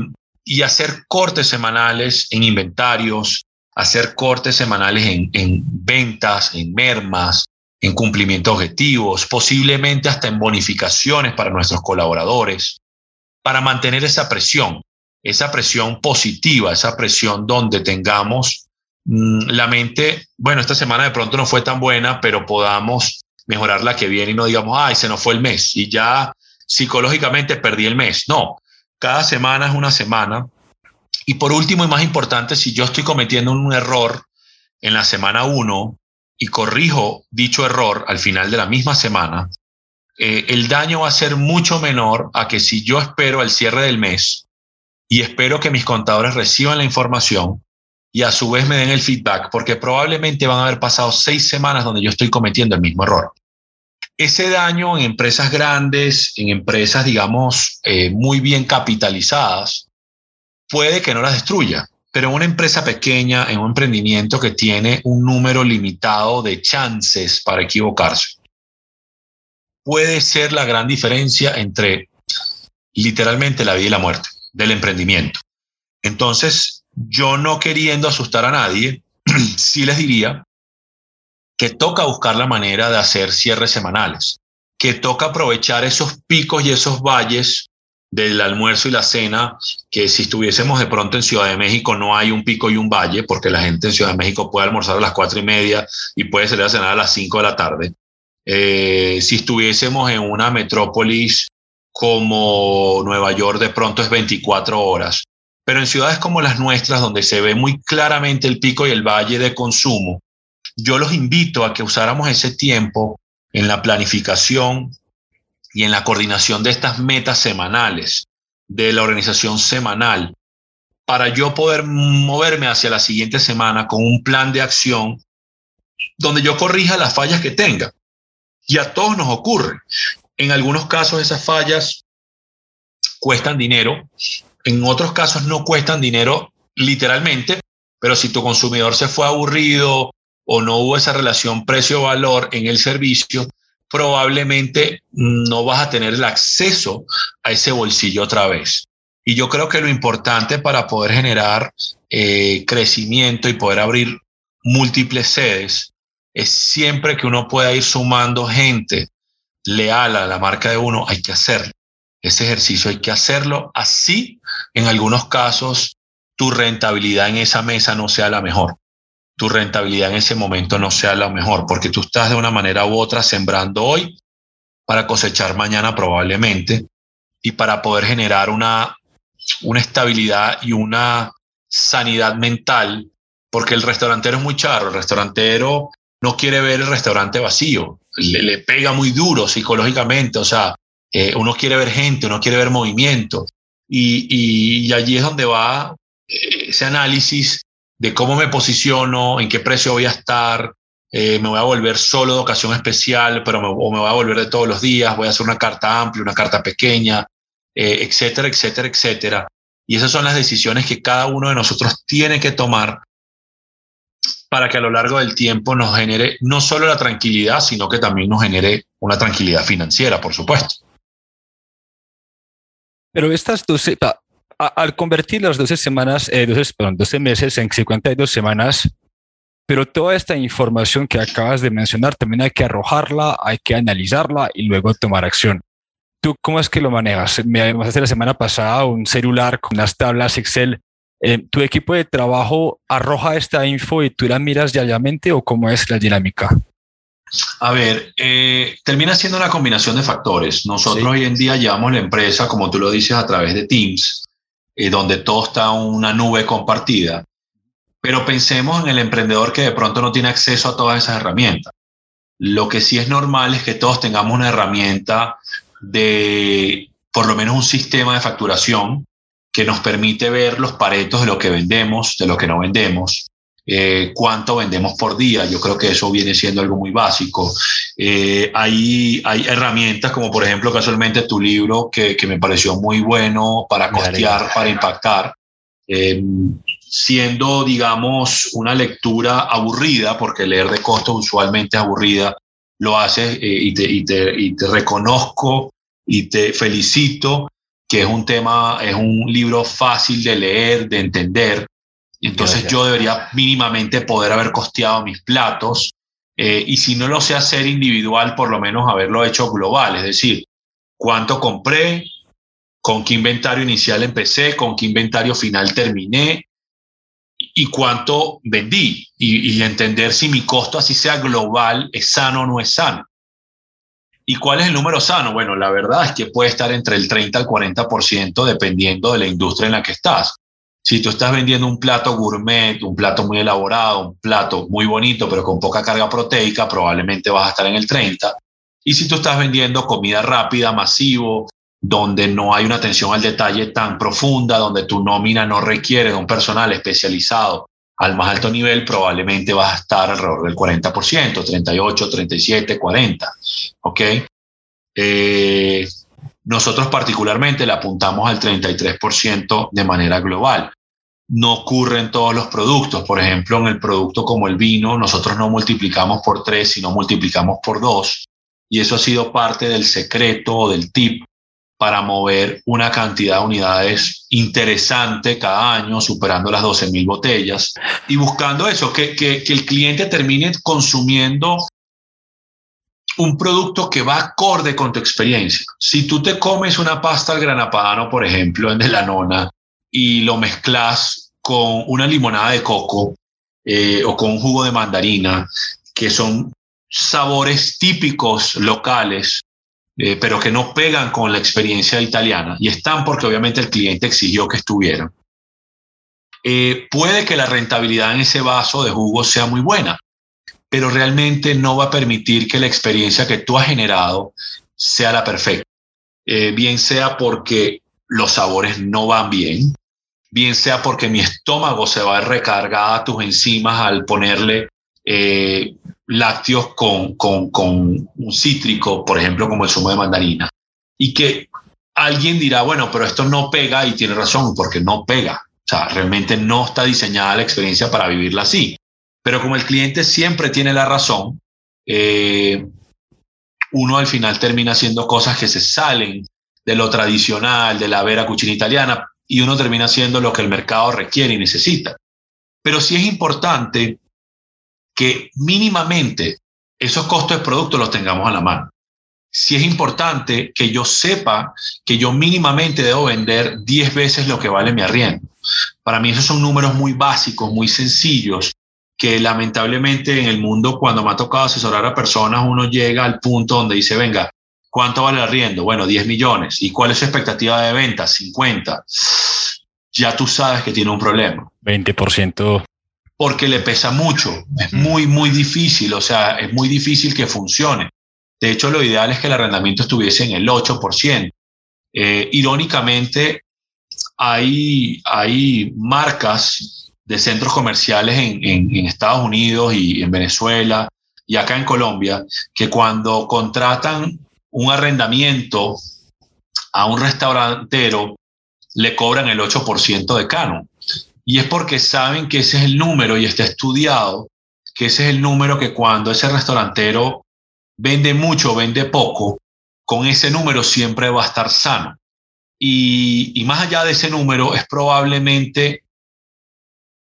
Speaker 2: y hacer cortes semanales en inventarios, hacer cortes semanales en, en ventas, en mermas, en cumplimiento de objetivos, posiblemente hasta en bonificaciones para nuestros colaboradores, para mantener esa presión, esa presión positiva, esa presión donde tengamos mm, la mente, bueno, esta semana de pronto no fue tan buena, pero podamos mejorar la que viene y no digamos, ay, se nos fue el mes y ya psicológicamente perdí el mes. No, cada semana es una semana. Y por último y más importante, si yo estoy cometiendo un error en la semana 1 y corrijo dicho error al final de la misma semana, eh, el daño va a ser mucho menor a que si yo espero al cierre del mes y espero que mis contadores reciban la información y a su vez me den el feedback, porque probablemente van a haber pasado seis semanas donde yo estoy cometiendo el mismo error. Ese daño en empresas grandes, en empresas, digamos, eh, muy bien capitalizadas, puede que no las destruya, pero en una empresa pequeña, en un emprendimiento que tiene un número limitado de chances para equivocarse, puede ser la gran diferencia entre literalmente la vida y la muerte del emprendimiento. Entonces, yo no queriendo asustar a nadie, sí les diría que toca buscar la manera de hacer cierres semanales, que toca aprovechar esos picos y esos valles del almuerzo y la cena, que si estuviésemos de pronto en Ciudad de México no hay un pico y un valle, porque la gente en Ciudad de México puede almorzar a las cuatro y media y puede salir a cenar a las cinco de la tarde. Eh, si estuviésemos en una metrópolis como Nueva York, de pronto es 24 horas. Pero en ciudades como las nuestras, donde se ve muy claramente el pico y el valle de consumo, yo los invito a que usáramos ese tiempo en la planificación y en la coordinación de estas metas semanales, de la organización semanal, para yo poder moverme hacia la siguiente semana con un plan de acción donde yo corrija las fallas que tenga. Y a todos nos ocurre. En algunos casos esas fallas cuestan dinero, en otros casos no cuestan dinero literalmente, pero si tu consumidor se fue aburrido o no hubo esa relación precio-valor en el servicio, probablemente no vas a tener el acceso a ese bolsillo otra vez. Y yo creo que lo importante para poder generar eh, crecimiento y poder abrir múltiples sedes es siempre que uno pueda ir sumando gente leal a la marca de uno, hay que hacerlo. Ese ejercicio hay que hacerlo. Así, en algunos casos, tu rentabilidad en esa mesa no sea la mejor. Tu rentabilidad en ese momento no sea la mejor, porque tú estás de una manera u otra sembrando hoy para cosechar mañana probablemente y para poder generar una, una estabilidad y una sanidad mental, porque el restaurantero es muy charro, el restaurantero no quiere ver el restaurante vacío, le, pega muy duro psicológicamente, o sea, eh, uno quiere ver gente, uno quiere ver movimiento. Y, allí es donde va eh, ese análisis de cómo me posiciono, en qué precio voy a estar, eh, me voy a volver solo de ocasión especial, pero me, o me voy a volver de todos los días, voy a hacer una carta amplia, una carta pequeña, etcétera, etcétera, etcétera. Y esas son las decisiones que cada uno de nosotros tiene que tomar para que a lo largo del tiempo nos genere no solo la tranquilidad, sino que también nos genere una tranquilidad financiera, por supuesto.
Speaker 1: Pero estas 12, al convertir las 12 semanas, eh, 12, perdón, 12 meses en 52 semanas, pero toda esta información que acabas de mencionar también hay que arrojarla, hay que analizarla y luego tomar acción. ¿Tú cómo es que lo manejas? Me hace la semana pasada un celular con las tablas Excel Eh, ¿Tu equipo de trabajo arroja esta info y tú la miras diariamente o cómo es la dinámica?
Speaker 2: A ver, eh, termina siendo una combinación de factores. Nosotros hoy en día llevamos la empresa, como tú lo dices, a través de Teams, eh, donde todo está en una nube compartida. Pero pensemos en el emprendedor que de pronto no tiene acceso a todas esas herramientas. Lo que sí es normal es que todos tengamos una herramienta de por lo menos un sistema de facturación que nos permite ver los paretos de lo que vendemos, de lo que no vendemos, eh, cuánto vendemos por día. Yo creo que eso viene siendo algo muy básico. Eh, hay, hay herramientas como por ejemplo casualmente tu libro que, que me pareció muy bueno para costear, para impactar. Eh, siendo, digamos, una lectura aburrida, porque leer de costo usualmente es aburrida, lo haces y, te, y, te, y te reconozco y te felicito que es un tema, es un libro fácil de leer, de entender. Entonces yo debería mínimamente poder haber costeado mis platos eh, y si no lo sé hacer individual, por lo menos haberlo hecho global, es decir, cuánto compré, con qué inventario inicial empecé, con qué inventario final terminé y cuánto vendí y, y entender si mi costo, así sea global, es sano o no es sano. ¿Y cuál es el número sano? Bueno, la verdad es que puede estar entre el 30 al 40% dependiendo de la industria en la que estás. Si tú estás vendiendo un plato gourmet, un plato muy elaborado, un plato muy bonito pero con poca carga proteica, probablemente vas a estar en el 30. Y si tú estás vendiendo comida rápida, masivo, donde no hay una atención al detalle tan profunda, donde tu nómina no requiere de un personal especializado al más alto nivel probablemente vas a estar alrededor del 40%, 38, 37, 40. ¿Ok? Eh, nosotros particularmente le apuntamos al 33% de manera global. No ocurre en todos los productos. Por ejemplo, en el producto como el vino, nosotros no multiplicamos por 3, sino multiplicamos por 2. Y eso ha sido parte del secreto o del tip para mover una cantidad de unidades interesante cada año, superando las 12.000 botellas y buscando eso, que, que, que, el cliente termine consumiendo un producto que va acorde con tu experiencia. Si tú te comes una pasta al granapadano, por ejemplo, en de la nona, y lo mezclas con una limonada de coco eh, o con un jugo de mandarina, que son sabores típicos locales eh, pero que no pegan con la experiencia italiana y están porque obviamente el cliente exigió que estuvieran. Eh, puede que la rentabilidad en ese vaso de jugo sea muy buena, pero realmente no va a permitir que la experiencia que tú has generado sea la perfecta. Eh, bien sea porque los sabores no van bien, bien sea porque mi estómago se va a recargar a tus enzimas al ponerle eh, lácteos con, con, con un cítrico, por ejemplo, como el zumo de mandarina. Y que alguien dirá, bueno, pero esto no pega y tiene razón, porque no pega. O sea, realmente no está diseñada la experiencia para vivirla así. Pero como el cliente siempre tiene la razón, eh, uno al final termina haciendo cosas que se salen de lo tradicional, de la vera cucina italiana, y uno termina haciendo lo que el mercado requiere y necesita. Pero sí es importante que mínimamente esos costos de producto los tengamos a la mano. Si es importante que yo sepa que yo mínimamente debo vender 10 veces lo que vale mi arriendo. Para mí esos son números muy básicos, muy sencillos, que lamentablemente en el mundo cuando me ha tocado asesorar a personas uno llega al punto donde dice, venga, ¿cuánto vale el arriendo? Bueno, 10 millones. ¿Y cuál es su expectativa de venta? 50. Ya tú sabes que tiene un problema.
Speaker 1: 20%
Speaker 2: porque le pesa mucho. Es muy, muy difícil, o sea, es muy difícil que funcione. De hecho, lo ideal es que el arrendamiento estuviese en el 8%. Eh, irónicamente, hay, hay marcas de centros comerciales en, en, en Estados Unidos y en Venezuela y acá en Colombia que cuando contratan un arrendamiento a un restaurantero le cobran el 8% de canon. Y es porque saben que ese es el número y está estudiado, que ese es el número que cuando ese restaurantero vende mucho o vende poco, con ese número siempre va a estar sano. Y, más allá de ese número es probablemente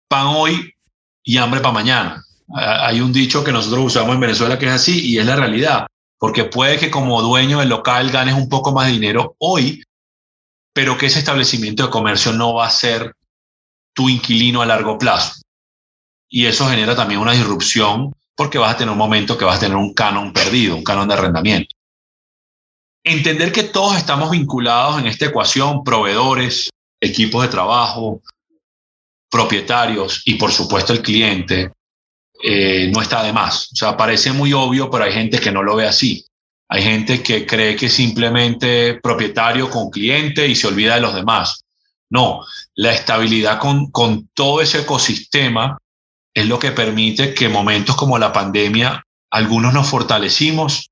Speaker 2: pan hoy y hambre para mañana. Hay un dicho que nosotros usamos en Venezuela que es así y es la realidad, porque puede que como dueño del local ganes un poco más dinero hoy, pero que ese establecimiento de comercio no va a ser tu inquilino a largo plazo. Y eso genera también una disrupción porque vas a tener un momento que vas a tener un canon perdido, un canon de arrendamiento. Entender que todos estamos vinculados en esta ecuación, proveedores, equipos de trabajo, propietarios y por supuesto el cliente, eh, no está de más. O sea, parece muy obvio, pero hay gente que no lo ve así. Hay gente que cree que simplemente propietario con cliente y se olvida de los demás. No, la estabilidad con, con todo ese ecosistema es lo que permite que momentos como la pandemia, algunos nos fortalecimos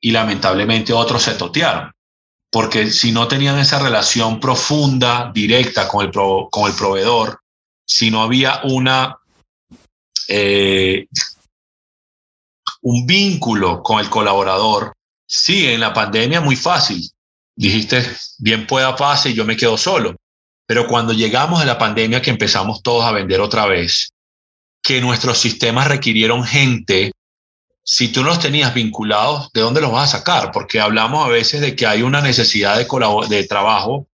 Speaker 2: y lamentablemente otros se totearon. Porque si no tenían esa relación profunda, directa con el, con el proveedor, si no había una, eh, un vínculo con el colaborador, sí, en la pandemia muy fácil. Dijiste, bien pueda pase y yo me quedo solo. Pero cuando llegamos a la pandemia que empezamos todos a vender otra vez, que nuestros sistemas requirieron gente, si tú no los tenías vinculados, ¿de dónde los vas a sacar? Porque hablamos a veces de que hay una necesidad de, trabajo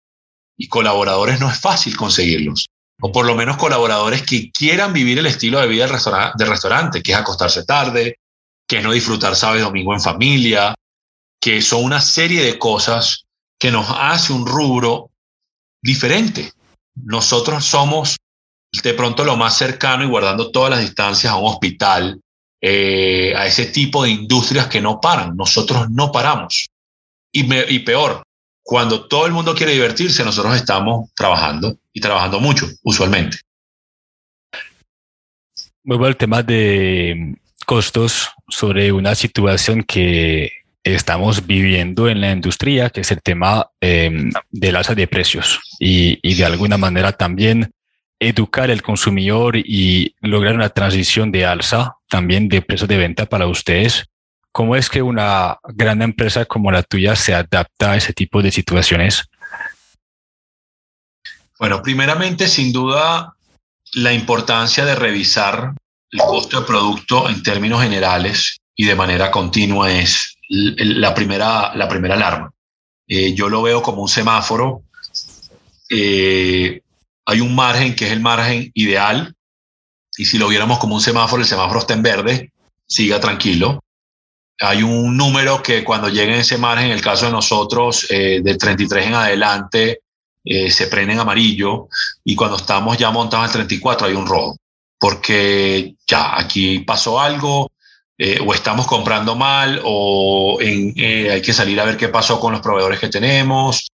Speaker 2: y colaboradores no es fácil conseguirlos. O por lo menos colaboradores que quieran vivir el estilo de vida del, restaurante, restaurante, que es acostarse tarde, que es no disfrutar sábado y domingo en familia, que son una serie de cosas que nos hace un rubro diferente. Nosotros somos de pronto lo más cercano y guardando todas las distancias a un hospital, eh, a ese tipo de industrias que no paran. Nosotros no paramos. Y, y peor, cuando todo el mundo quiere divertirse, nosotros estamos trabajando y trabajando mucho, usualmente.
Speaker 1: Vuelvo al tema de costos sobre una situación que estamos viviendo en la industria, que es el tema eh, del alza de precios y, y, de alguna manera también educar al consumidor y lograr una transición de alza también de precios de venta para ustedes. ¿Cómo es que una gran empresa como la tuya se adapta a ese tipo de situaciones?
Speaker 2: Bueno, primeramente, sin duda, la importancia de revisar el costo de producto en términos generales y de manera continua es la primera, la primera alarma. Eh, yo lo veo como un semáforo. Eh, hay un margen que es el margen ideal. Y si lo viéramos como un semáforo, el semáforo está en verde, siga tranquilo. Hay un número que cuando llegue ese margen, en el caso de nosotros, eh, del 33 en adelante, eh, se prende en amarillo. Y cuando estamos ya montados el 34, hay un rojo. Porque ya aquí pasó algo, eh, o estamos comprando mal, o en, hay que salir a ver qué pasó con los proveedores que tenemos,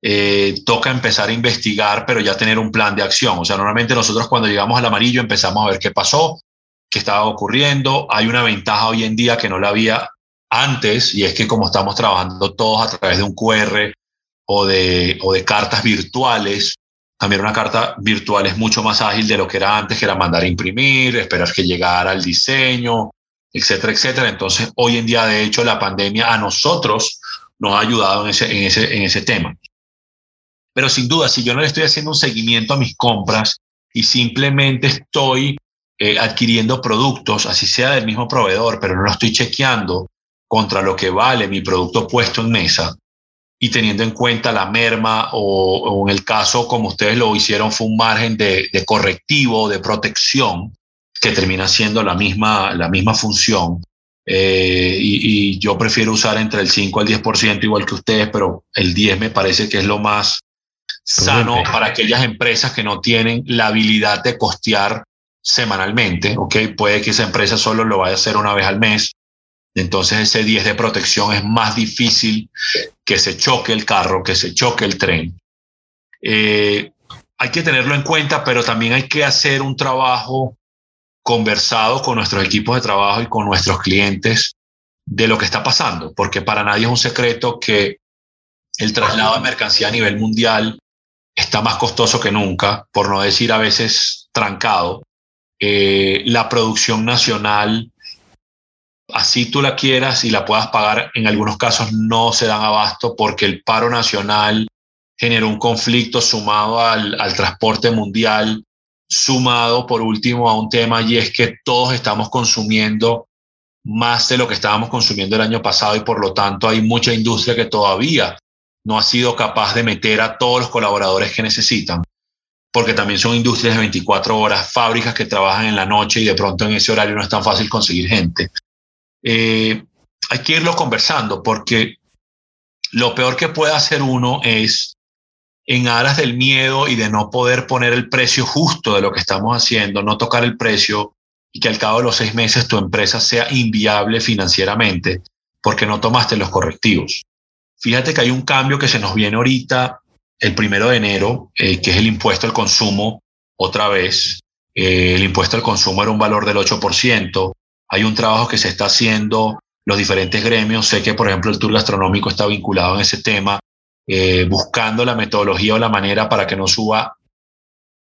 Speaker 2: eh, toca empezar a investigar, pero ya tener un plan de acción. O sea, normalmente nosotros cuando llegamos al amarillo empezamos a ver qué pasó, qué estaba ocurriendo. Hay una ventaja hoy en día que no la había antes y es que como estamos trabajando todos a través de un QR o de, o de cartas virtuales, también una carta virtual es mucho más ágil de lo que era antes, que era mandar a imprimir, esperar que llegara el diseño, etcétera, etcétera. Entonces, hoy en día, de hecho, la pandemia a nosotros nos ha ayudado en ese, en ese, en ese tema. Pero sin duda, si yo no le estoy haciendo un seguimiento a mis compras y simplemente estoy eh, adquiriendo productos, así sea del mismo proveedor, pero no lo estoy chequeando contra lo que vale mi producto puesto en mesa y teniendo en cuenta la merma o, en el caso como ustedes lo hicieron fue un margen de, correctivo, de protección, que termina siendo la misma, la misma función. Eh, y, y, yo prefiero usar entre el 5 al 10% igual que ustedes, pero el 10 me parece que es lo más sano para aquellas empresas que no tienen la habilidad de costear semanalmente, ¿ok? Puede que esa empresa solo lo vaya a hacer una vez al mes. Entonces ese 10 de protección es más difícil que se choque el carro, que se choque el tren. Eh, hay que tenerlo en cuenta, pero también hay que hacer un trabajo conversado con nuestros equipos de trabajo y con nuestros clientes de lo que está pasando, porque para nadie es un secreto que el traslado de mercancía a nivel mundial está más costoso que nunca, por no decir a veces trancado. Eh, la producción nacional, así tú la quieras y la puedas pagar, en algunos casos no se dan abasto porque el paro nacional generó un conflicto sumado al, al transporte mundial, sumado por último a un tema y es que todos estamos consumiendo más de lo que estábamos consumiendo el año pasado y por lo tanto hay mucha industria que todavía no ha sido capaz de meter a todos los colaboradores que necesitan. porque también son industrias de 24 horas, fábricas que trabajan en la noche y de pronto en ese horario no es tan fácil conseguir gente. Eh, hay que irlo conversando porque lo peor que puede hacer uno es en aras del miedo y de no poder poner el precio justo de lo que estamos haciendo, no tocar el precio y que al cabo de los seis meses tu empresa sea inviable financieramente porque no tomaste los correctivos. Fíjate que hay un cambio que se nos viene ahorita el primero de enero, eh, que es el impuesto al consumo, otra vez. Eh, el impuesto al consumo era un valor del 8%. Hay un trabajo que se está haciendo los diferentes gremios. Sé que, por ejemplo, el tour gastronómico está vinculado en ese tema, eh, buscando la metodología o la manera para que no suba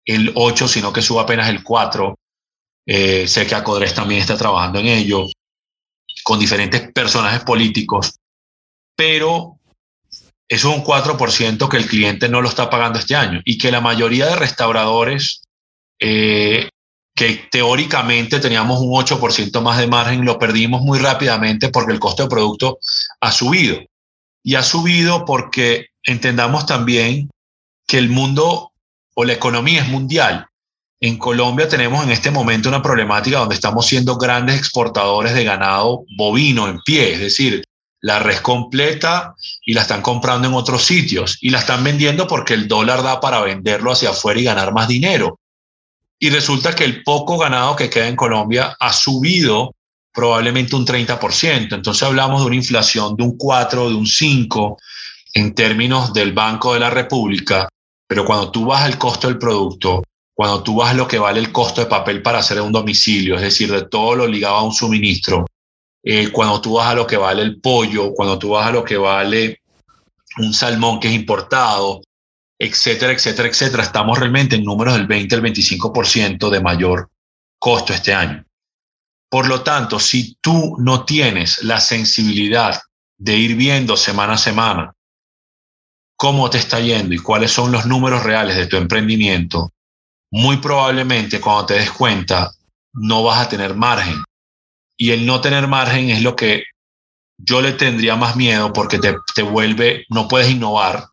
Speaker 2: el 8, sino que suba apenas el 4. sé que Acodres también está trabajando en ello, con diferentes personajes políticos, pero es un 4% que el cliente no lo está pagando este año y que la mayoría de restauradores eh, que teóricamente teníamos un 8% más de margen, lo perdimos muy rápidamente porque el costo de producto ha subido. Y ha subido porque entendamos también que el mundo o la economía es mundial. En Colombia tenemos en este momento una problemática donde estamos siendo grandes exportadores de ganado bovino en pie, es decir, la res completa y la están comprando en otros sitios y la están vendiendo porque el dólar da para venderlo hacia afuera y ganar más dinero. Y resulta que el poco ganado que queda en Colombia ha subido probablemente un 30%. Entonces hablamos de una inflación de un 4, de un 5 en términos del Banco de la República, pero cuando tú vas al costo del producto, cuando tú vas a lo que vale el costo de papel para hacer un domicilio, es decir, de todo lo ligado a un suministro, eh, cuando tú vas a lo que vale el pollo, cuando tú vas a lo que vale un salmón que es importado, etcétera, etcétera, etcétera, estamos realmente en números del 20 al 25% de mayor costo este año. Por lo tanto, si tú no tienes la sensibilidad de ir viendo semana a semana cómo te está yendo y cuáles son los números reales de tu emprendimiento, muy probablemente cuando te des cuenta no vas a tener margen y el no tener margen es lo que yo le tendría más miedo porque te, te vuelve, no puedes innovar.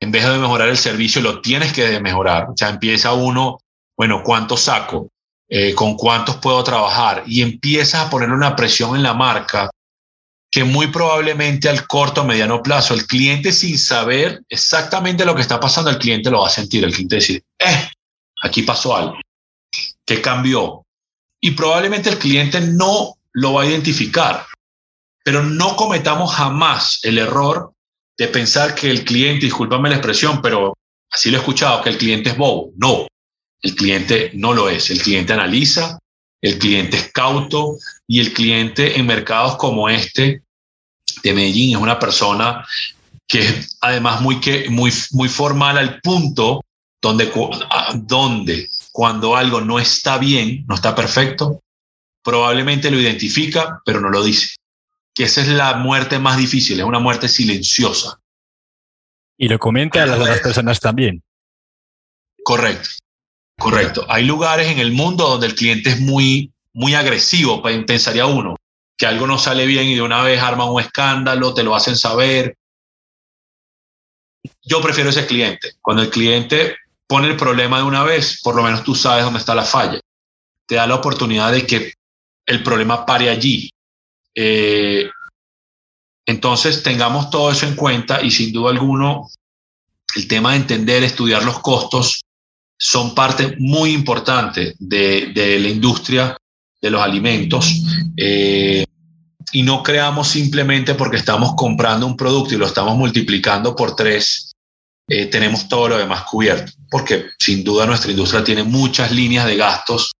Speaker 2: En vez de mejorar el servicio, lo tienes que mejorar. O sea, empieza uno, bueno, ¿cuánto saco? Eh, ¿Con cuántos puedo trabajar? Y empiezas a poner una presión en la marca que muy probablemente al corto o mediano plazo, el cliente sin saber exactamente lo que está pasando, el cliente lo va a sentir. El cliente dice, eh, aquí pasó algo. ¿Qué cambió? Y probablemente el cliente no lo va a identificar. Pero no cometamos jamás el error de pensar que el cliente, discúlpame la expresión, pero así lo he escuchado, que el cliente es bobo. No, el cliente no lo es. El cliente analiza, el cliente es cauto y el cliente en mercados como este de Medellín es una persona que es además muy, que, muy, muy formal al punto donde, donde cuando algo no está bien, no está perfecto, probablemente lo identifica, pero no lo dice. Que esa es la muerte más difícil, es una muerte silenciosa.
Speaker 1: Y lo comenta a las otras personas también.
Speaker 2: Correcto, correcto. Hay lugares en el mundo donde el cliente es muy, muy agresivo, pensaría uno, que algo no sale bien y de una vez arman un escándalo, te lo hacen saber. Yo prefiero ese cliente. Cuando el cliente pone el problema de una vez, por lo menos tú sabes dónde está la falla. Te da la oportunidad de que el problema pare allí. Eh, entonces, tengamos todo eso en cuenta y sin duda alguno, el tema de entender, estudiar los costos, son parte muy importante de, la industria de los alimentos. Eh, y no creamos simplemente porque estamos comprando un producto y lo estamos multiplicando por tres, eh, tenemos todo lo demás cubierto, porque sin duda nuestra industria tiene muchas líneas de gastos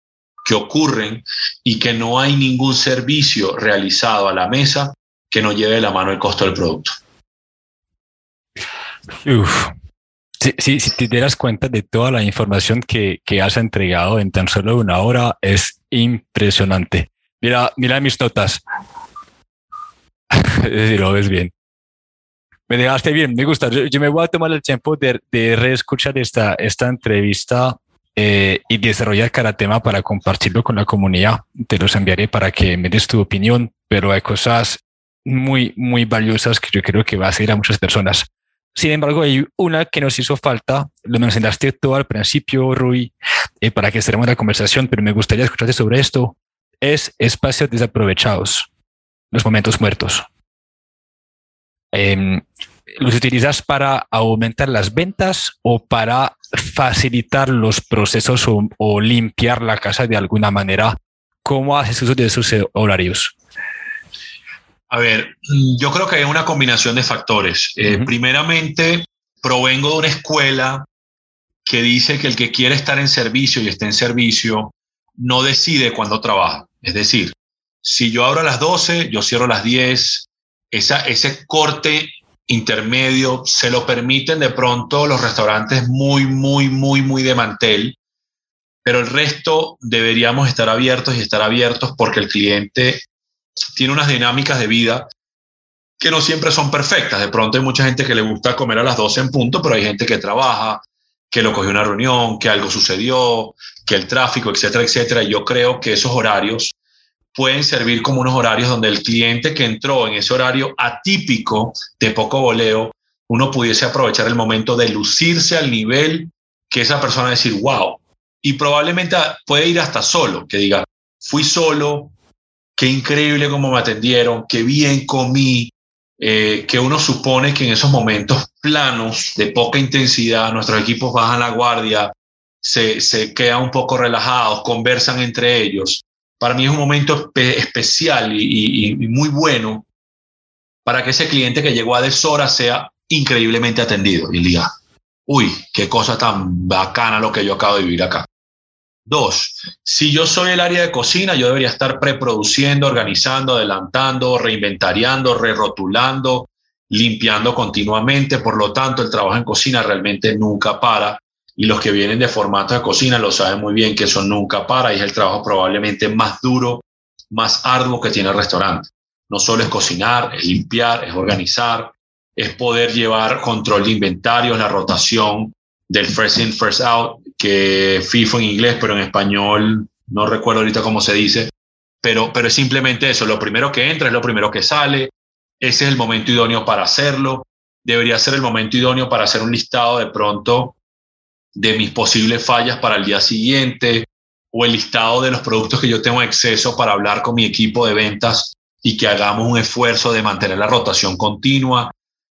Speaker 2: que ocurren y que no hay ningún servicio realizado a la mesa que no lleve la mano el costo del producto.
Speaker 1: Si, si, te das cuenta de toda la información que, que, has entregado en tan solo una hora, es impresionante. Mira, mira mis notas. si lo ves bien. Me dejaste bien, me gusta. Yo, me voy a tomar el tiempo de, de reescuchar esta, esta entrevista eh, y desarrollar cada tema para compartirlo con la comunidad. Te los enviaré para que me des tu opinión, pero hay cosas muy, muy valiosas que yo creo que va a seguir a muchas personas. Sin embargo, hay una que nos hizo falta, lo mencionaste tú al principio, Rui, eh, para que en la conversación, pero me gustaría escucharte sobre esto, es espacios desaprovechados, los momentos muertos. Em, ¿Los utilizas para aumentar las ventas o para facilitar los procesos o, limpiar la casa de alguna manera? ¿Cómo haces uso de esos horarios?
Speaker 2: A ver, yo creo que hay una combinación de factores. Eh, primeramente, provengo de una escuela que dice que el que quiere estar en servicio y esté en servicio no decide cuándo trabaja. Es decir, si yo abro a las 12, yo cierro a las 10, esa, ese corte intermedio se lo permiten de pronto los restaurantes muy, muy, muy, muy de mantel, pero el resto deberíamos estar abiertos y estar abiertos porque el cliente tiene unas dinámicas de vida que no siempre son perfectas. De pronto hay mucha gente que le gusta comer a las 12 en punto, pero hay gente que trabaja, que lo cogió una reunión, que algo sucedió, que el tráfico, etcétera, etcétera. Yo creo que esos horarios pueden servir como unos horarios donde el cliente que entró en ese horario atípico de poco voleo, uno pudiese aprovechar el momento de lucirse al nivel que esa persona decir, wow. Y probablemente puede ir hasta solo, que diga, fui solo, qué increíble cómo me atendieron, qué bien comí, eh, que uno supone que en esos momentos planos de poca intensidad, nuestros equipos bajan la guardia, se, se quedan un poco relajados, conversan entre ellos. Para mí es un momento especial y, muy bueno para que ese cliente que llegó a deshora sea increíblemente atendido y diga, uy, qué cosa tan bacana lo que yo acabo de vivir acá. Dos, si yo soy el área de cocina, yo debería estar preproduciendo, organizando, adelantando, reinventariando, rerotulando, limpiando continuamente. Por lo tanto, el trabajo en cocina realmente nunca para. Y los que vienen de formato de cocina lo saben muy bien que eso nunca para y es el trabajo probablemente más duro, más arduo que tiene el restaurante. No solo es cocinar, es limpiar, es organizar, es poder llevar control de inventarios, la rotación del first in, first out, que FIFO en inglés, pero en español no recuerdo ahorita cómo se dice, pero, pero es simplemente eso, lo primero que entra es lo primero que sale, ese es el momento idóneo para hacerlo, debería ser el momento idóneo para hacer un listado de pronto de mis posibles fallas para el día siguiente o el listado de los productos que yo tengo exceso para hablar con mi equipo de ventas y que hagamos un esfuerzo de mantener la rotación continua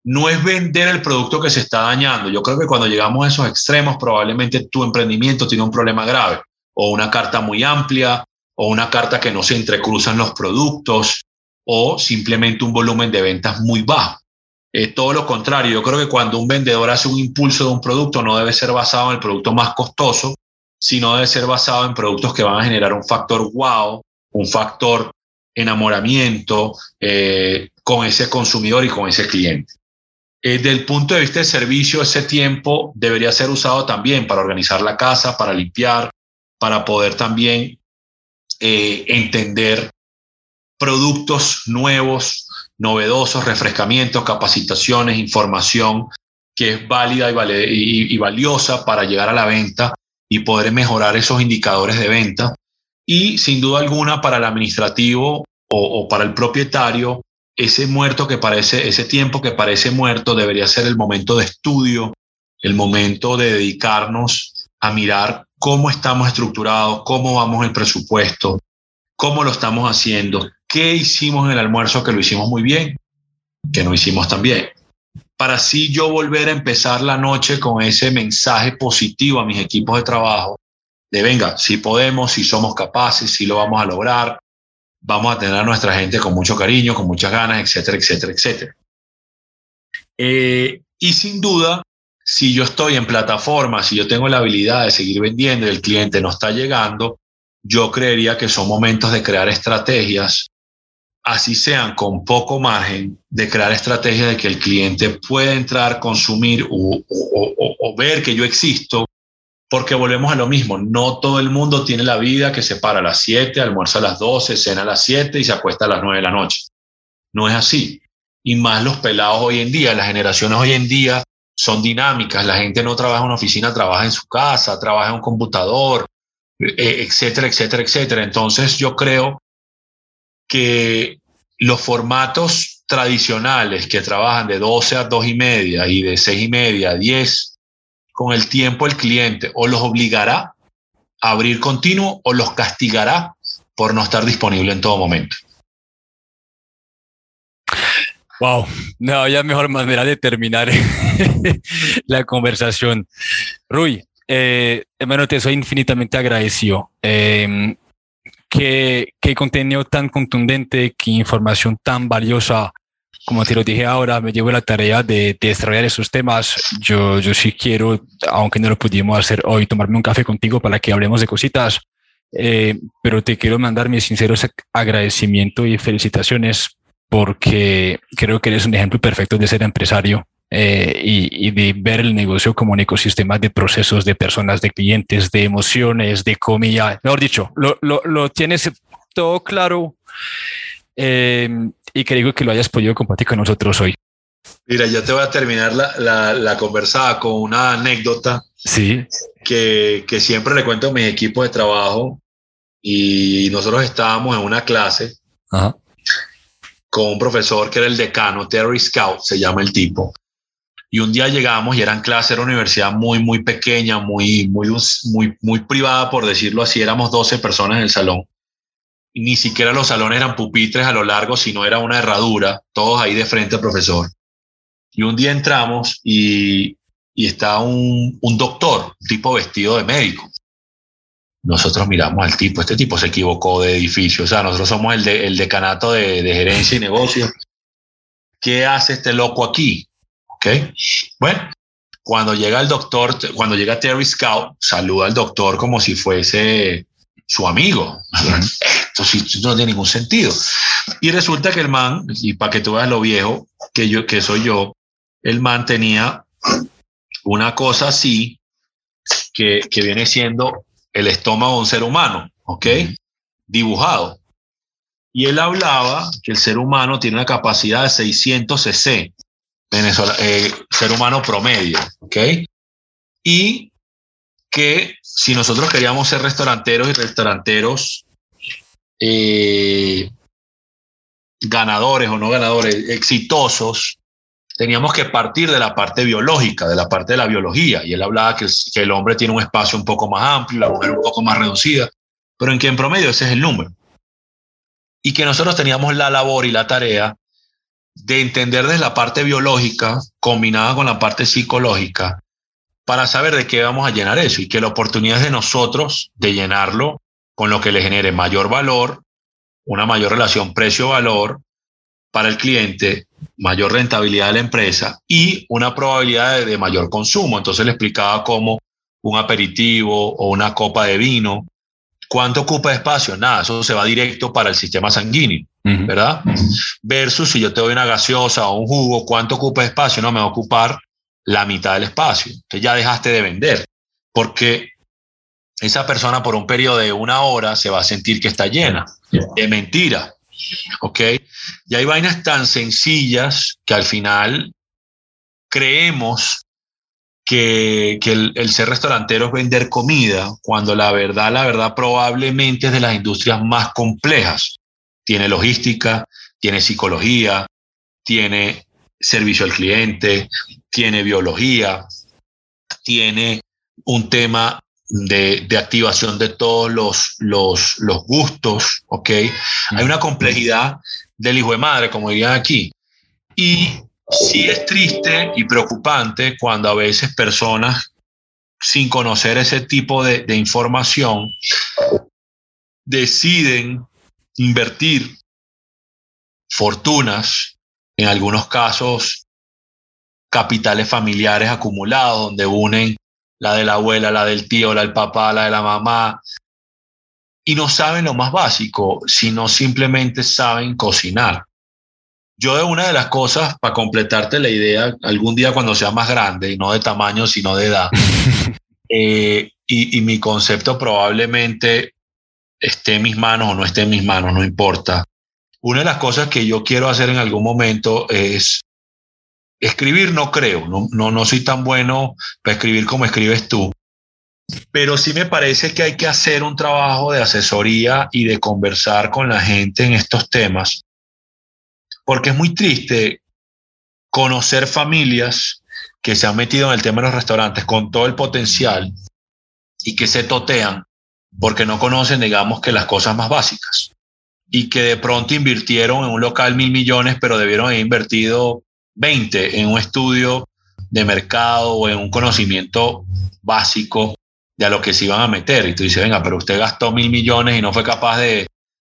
Speaker 2: no es vender el producto que se está dañando. Yo creo que cuando llegamos a esos extremos, probablemente tu emprendimiento tiene un problema grave o una carta muy amplia o una carta que no se entrecruzan los productos o simplemente un volumen de ventas muy bajo. Eh, todo lo contrario, yo creo que cuando un vendedor hace un impulso de un producto no debe ser basado en el producto más costoso, sino debe ser basado en productos que van a generar un factor wow, un factor enamoramiento eh, con ese consumidor y con ese cliente. Eh, desde el punto de vista de servicio, ese tiempo debería ser usado también para organizar la casa, para limpiar, para poder también eh, entender productos nuevos, novedosos, refrescamientos, capacitaciones, información que es válida y, valiosa para llegar a la venta y poder mejorar esos indicadores de venta. Y sin duda alguna para el administrativo o para el propietario, ese muerto que parece, ese tiempo que parece muerto debería ser el momento de estudio, el momento de dedicarnos a mirar cómo estamos estructurados, cómo vamos el presupuesto, cómo lo estamos haciendo, qué hicimos en el almuerzo que lo hicimos muy bien, que no hicimos tan bien. Para así yo volver a empezar la noche con ese mensaje positivo a mis equipos de trabajo, de venga, si podemos, si somos capaces, si lo vamos a lograr, vamos a tener a nuestra gente con mucho cariño, con muchas ganas, etcétera, etcétera, etcétera. Eh, y sin duda, si yo estoy en plataforma, si yo tengo la habilidad de seguir vendiendo y el cliente no está llegando, yo creería que son momentos de crear estrategias, así sean con poco margen, de crear estrategias de que el cliente pueda entrar, consumir o, o ver que yo existo porque volvemos a lo mismo, no todo el mundo tiene la vida que se para a las 7, almuerza a las 12, cena a las 7 y se acuesta a las 9 de la noche. No es así. Y más los pelados hoy en día, las generaciones hoy en día son dinámicas, la gente no trabaja en una oficina, trabaja en su casa, trabaja en un computador, eh, etcétera, etcétera, etcétera. Entonces yo creo que los formatos tradicionales que trabajan de 12 a 2 y media y de 6 y media a 10, con el tiempo el cliente o los obligará a abrir continuo o los castigará por no estar disponible en todo momento.
Speaker 1: Wow, no había mejor manera de terminar la conversación. Rui, eh, hermano, te soy infinitamente agradecido. Eh, qué, qué contenido tan contundente, qué información tan valiosa. Como te lo dije ahora, me llevo la tarea de, desarrollar esos temas. Yo, yo sí quiero, aunque no lo pudimos hacer hoy, tomarme un café contigo para que hablemos de cositas. Eh, pero te quiero mandar mis sinceros agradecimientos y felicitaciones porque creo que eres un ejemplo perfecto de ser empresario eh, y, de ver el negocio como un ecosistema de procesos, de personas, de clientes, de emociones, de comida. Mejor dicho, lo, lo, lo tienes todo claro eh, y creo que lo hayas podido compartir con nosotros hoy.
Speaker 2: Mira, yo te voy a terminar la, la, la conversada con una anécdota
Speaker 1: sí.
Speaker 2: que, que siempre le cuento a mi equipo de trabajo y nosotros estábamos en una clase Ajá. con un profesor que era el decano, Terry Scout, se llama el tipo. Y un día llegamos y eran clases, era una universidad muy, muy pequeña, muy, muy, muy, muy privada, por decirlo así. Éramos 12 personas en el salón. Ni siquiera los salones eran pupitres a lo largo, sino era una herradura, todos ahí de frente al profesor. Y un día entramos y, y está un, un doctor, un tipo vestido de médico. Nosotros miramos al tipo, este tipo se equivocó de edificio, o sea, nosotros somos el, de, el decanato de, de gerencia y negocios. ¿Qué hace este loco aquí? Bueno, cuando llega el doctor, cuando llega Terry Scout, saluda al doctor como si fuese su amigo. Esto sí no tiene ningún sentido. Y resulta que el man, y para que tú veas lo viejo que yo, que soy yo, el man tenía una cosa así que, que viene siendo el estómago de un ser humano, ¿ok? Dibujado. Y él hablaba que el ser humano tiene una capacidad de 600 cc, Venezuela, eh, ser humano promedio, ¿ok? Y que si nosotros queríamos ser restauranteros y restauranteros eh, ganadores o no ganadores, exitosos, teníamos que partir de la parte biológica, de la parte de la biología. Y él hablaba que el, que el hombre tiene un espacio un poco más amplio, la mujer un poco más reducida, pero en que en promedio ese es el número. Y que nosotros teníamos la labor y la tarea de entender desde la parte biológica combinada con la parte psicológica para saber de qué vamos a llenar eso y que la oportunidad es de nosotros de llenarlo con lo que le genere mayor valor, una mayor relación precio-valor para el cliente, mayor rentabilidad de la empresa y una probabilidad de, de mayor consumo. Entonces le explicaba cómo un aperitivo o una copa de vino ¿Cuánto ocupa espacio? Nada, eso se va directo para el sistema sanguíneo, ¿verdad? Versus si yo te doy una gaseosa o un jugo, ¿cuánto ocupa espacio? No, me va a ocupar la mitad del espacio. Entonces ya dejaste de vender, porque esa persona por un periodo de una hora se va a sentir que está llena de mentira, ¿ok? Y hay vainas tan sencillas que al final creemos que, el, ser restaurantero es vender comida, cuando la verdad, la verdad probablemente es de las industrias más complejas. Tiene logística, tiene psicología, tiene servicio al cliente, tiene biología, tiene un tema de, activación de todos los, los, los gustos, ¿ok? Hay una complejidad del hijo de madre, como dirían aquí. Y sí es triste y preocupante cuando a veces personas sin conocer ese tipo de, de información deciden invertir fortunas, en algunos casos capitales familiares acumulados, donde unen la de la abuela, la del tío, la del papá, la de la mamá, y no saben lo más básico, sino simplemente saben cocinar. Yo de una de las cosas, para completarte la idea, algún día cuando sea más grande, y no de tamaño, sino de edad, eh, y, y, mi concepto probablemente esté en mis manos o no esté en mis manos, no importa. Una de las cosas que yo quiero hacer en algún momento es escribir, no creo, no, no, no soy tan bueno para escribir como escribes tú, pero sí me parece que hay que hacer un trabajo de asesoría y de conversar con la gente en estos temas porque es muy triste conocer familias que se han metido en el tema de los restaurantes con todo el potencial y que se totean porque no conocen, digamos, que las cosas más básicas y que de pronto invirtieron en un local mil millones, pero debieron haber invertido 20 en un estudio de mercado o en un conocimiento básico de a lo que se iban a meter. Y tú dices, venga, pero usted gastó mil millones y no fue capaz de,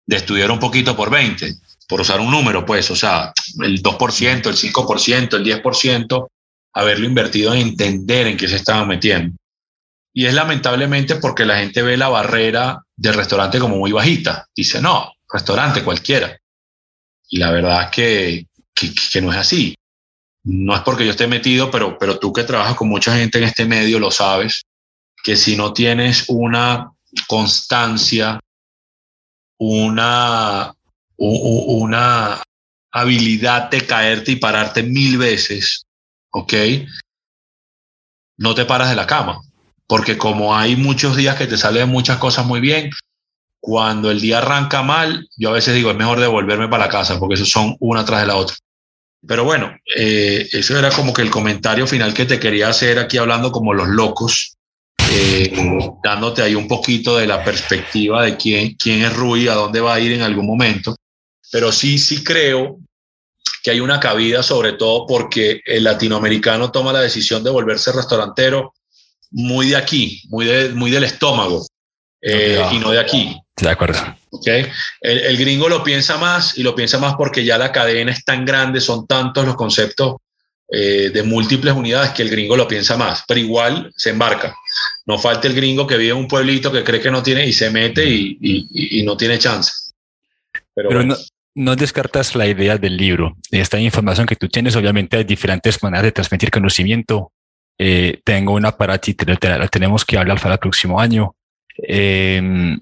Speaker 2: de estudiar un poquito por 20, por usar un número, pues, o sea, el 2%, el 5%, el 10%, haberlo invertido en entender en qué se estaban metiendo. Y es lamentablemente porque la gente ve la barrera del restaurante como muy bajita. Dice, no, restaurante cualquiera. Y la verdad es que, que, no es así. No es porque yo esté metido, pero, pero tú que trabajas con mucha gente en este medio lo sabes, que si no tienes una constancia, una, una habilidad de caerte y pararte mil veces, ¿ok? No te paras de la cama, porque como hay muchos días que te salen muchas cosas muy bien, cuando el día arranca mal, yo a veces digo, es mejor devolverme para la casa, porque eso son una tras de la otra. Pero bueno, eh, eso era como que el comentario final que te quería hacer aquí hablando como los locos, eh, dándote ahí un poquito de la perspectiva de quién, quién es Rui, a dónde va a ir en algún momento. Pero sí, sí creo que hay una cabida, sobre todo porque el latinoamericano toma la decisión de volverse restaurantero muy de aquí, muy, de, muy del estómago eh, y no de aquí.
Speaker 1: De acuerdo.
Speaker 2: Okay. El, gringo lo piensa más y lo piensa más porque ya la cadena es tan grande, son tantos los conceptos eh, de múltiples unidades que el gringo lo piensa más, pero igual se embarca. No falta el gringo que vive en un pueblito que cree que no tiene y se mete y, y, no tiene chance.
Speaker 1: Pero, no, no, descartas la idea del libro. Esta información que tú tienes, obviamente hay diferentes maneras de transmitir conocimiento. Eh, tengo una para ti, la tenemos que hablar para el próximo año. Eh,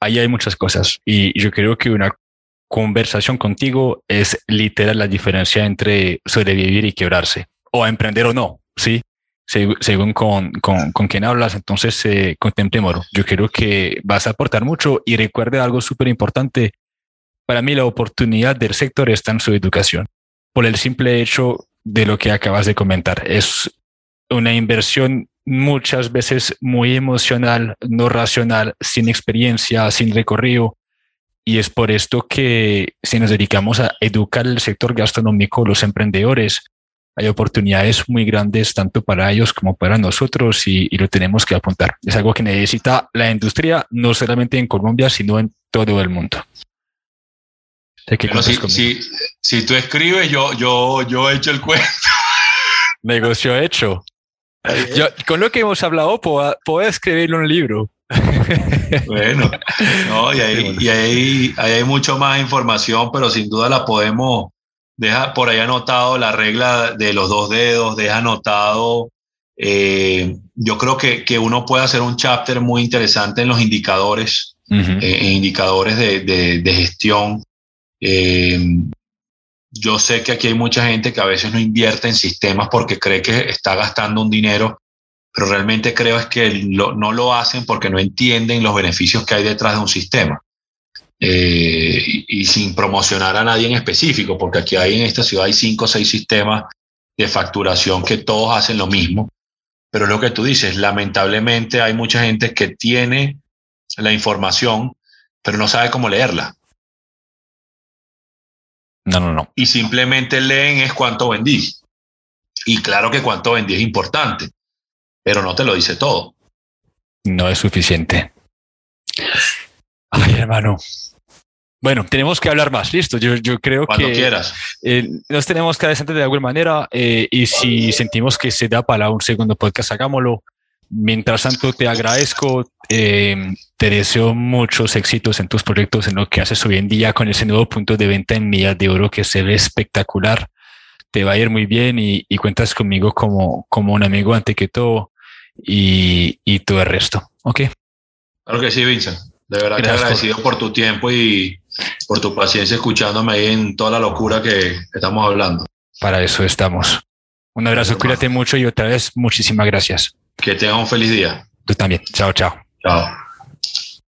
Speaker 1: ahí hay muchas cosas y yo creo que una conversación contigo es literal la diferencia entre sobrevivir y quebrarse o emprender o no, ¿sí? según con, con, con quien hablas, entonces eh, contemplémoslo. Yo creo que vas a aportar mucho y recuerde algo súper importante. Para mí la oportunidad del sector está en su educación, por el simple hecho de lo que acabas de comentar. Es una inversión muchas veces muy emocional, no racional, sin experiencia, sin recorrido. Y es por esto que si nos dedicamos a educar el sector gastronómico, los emprendedores, hay oportunidades muy grandes tanto para ellos como para nosotros y, lo tenemos que apuntar. Es algo que necesita la industria, no solamente en Colombia, sino en todo el mundo.
Speaker 2: si, si, tú escribes, yo, yo, yo he hecho el cuento.
Speaker 1: Negocio hecho. Yo, con lo que hemos hablado, puedo, puedo escribirlo en un libro.
Speaker 2: bueno, no, y, ahí, y ahí, hay mucho más información, pero sin duda la podemos, deja por ahí anotado la regla de los dos dedos, deja anotado, eh, yo creo que, que, uno puede hacer un chapter muy interesante en los indicadores, eh, en indicadores de, de, de gestión. Eh, yo sé que aquí hay mucha gente que a veces no invierte en sistemas porque cree que está gastando un dinero, pero realmente creo es que no lo hacen porque no entienden los beneficios que hay detrás de un sistema. Eh, y, sin promocionar a nadie en específico, porque aquí hay en esta ciudad hay cinco o seis sistemas de facturación que todos hacen lo mismo. Pero lo que tú dices, lamentablemente hay mucha gente que tiene la información, pero no sabe cómo leerla.
Speaker 1: No, no, no.
Speaker 2: Y simplemente leen es cuánto vendí. Y claro que cuánto vendí es importante, pero no te lo dice todo.
Speaker 1: No es suficiente. Ay, hermano. Bueno, tenemos que hablar más, listo. Yo, yo creo
Speaker 2: Cuando quieras.
Speaker 1: Eh, nos tenemos que adelantar de alguna manera eh, y si sentimos que se da para un segundo podcast, hagámoslo. Mientras tanto, te agradezco, eh, te deseo muchos éxitos en tus proyectos, en lo que haces hoy en día con ese nuevo punto de venta en Millas de Oro que se ve espectacular. Te va a ir muy bien y, cuentas conmigo como, como un amigo ante que todo y, y todo el resto. ¿Ok?
Speaker 2: Claro que sí, Vincent. De verdad que agradecido por... tu tiempo y por tu paciencia escuchándome ahí en toda la locura que estamos hablando.
Speaker 1: Para eso estamos. Un abrazo, cuídate mucho y otra vez muchísimas gracias.
Speaker 2: Que tenga un feliz día.
Speaker 1: Tú también. Chao, chao.
Speaker 2: Chao.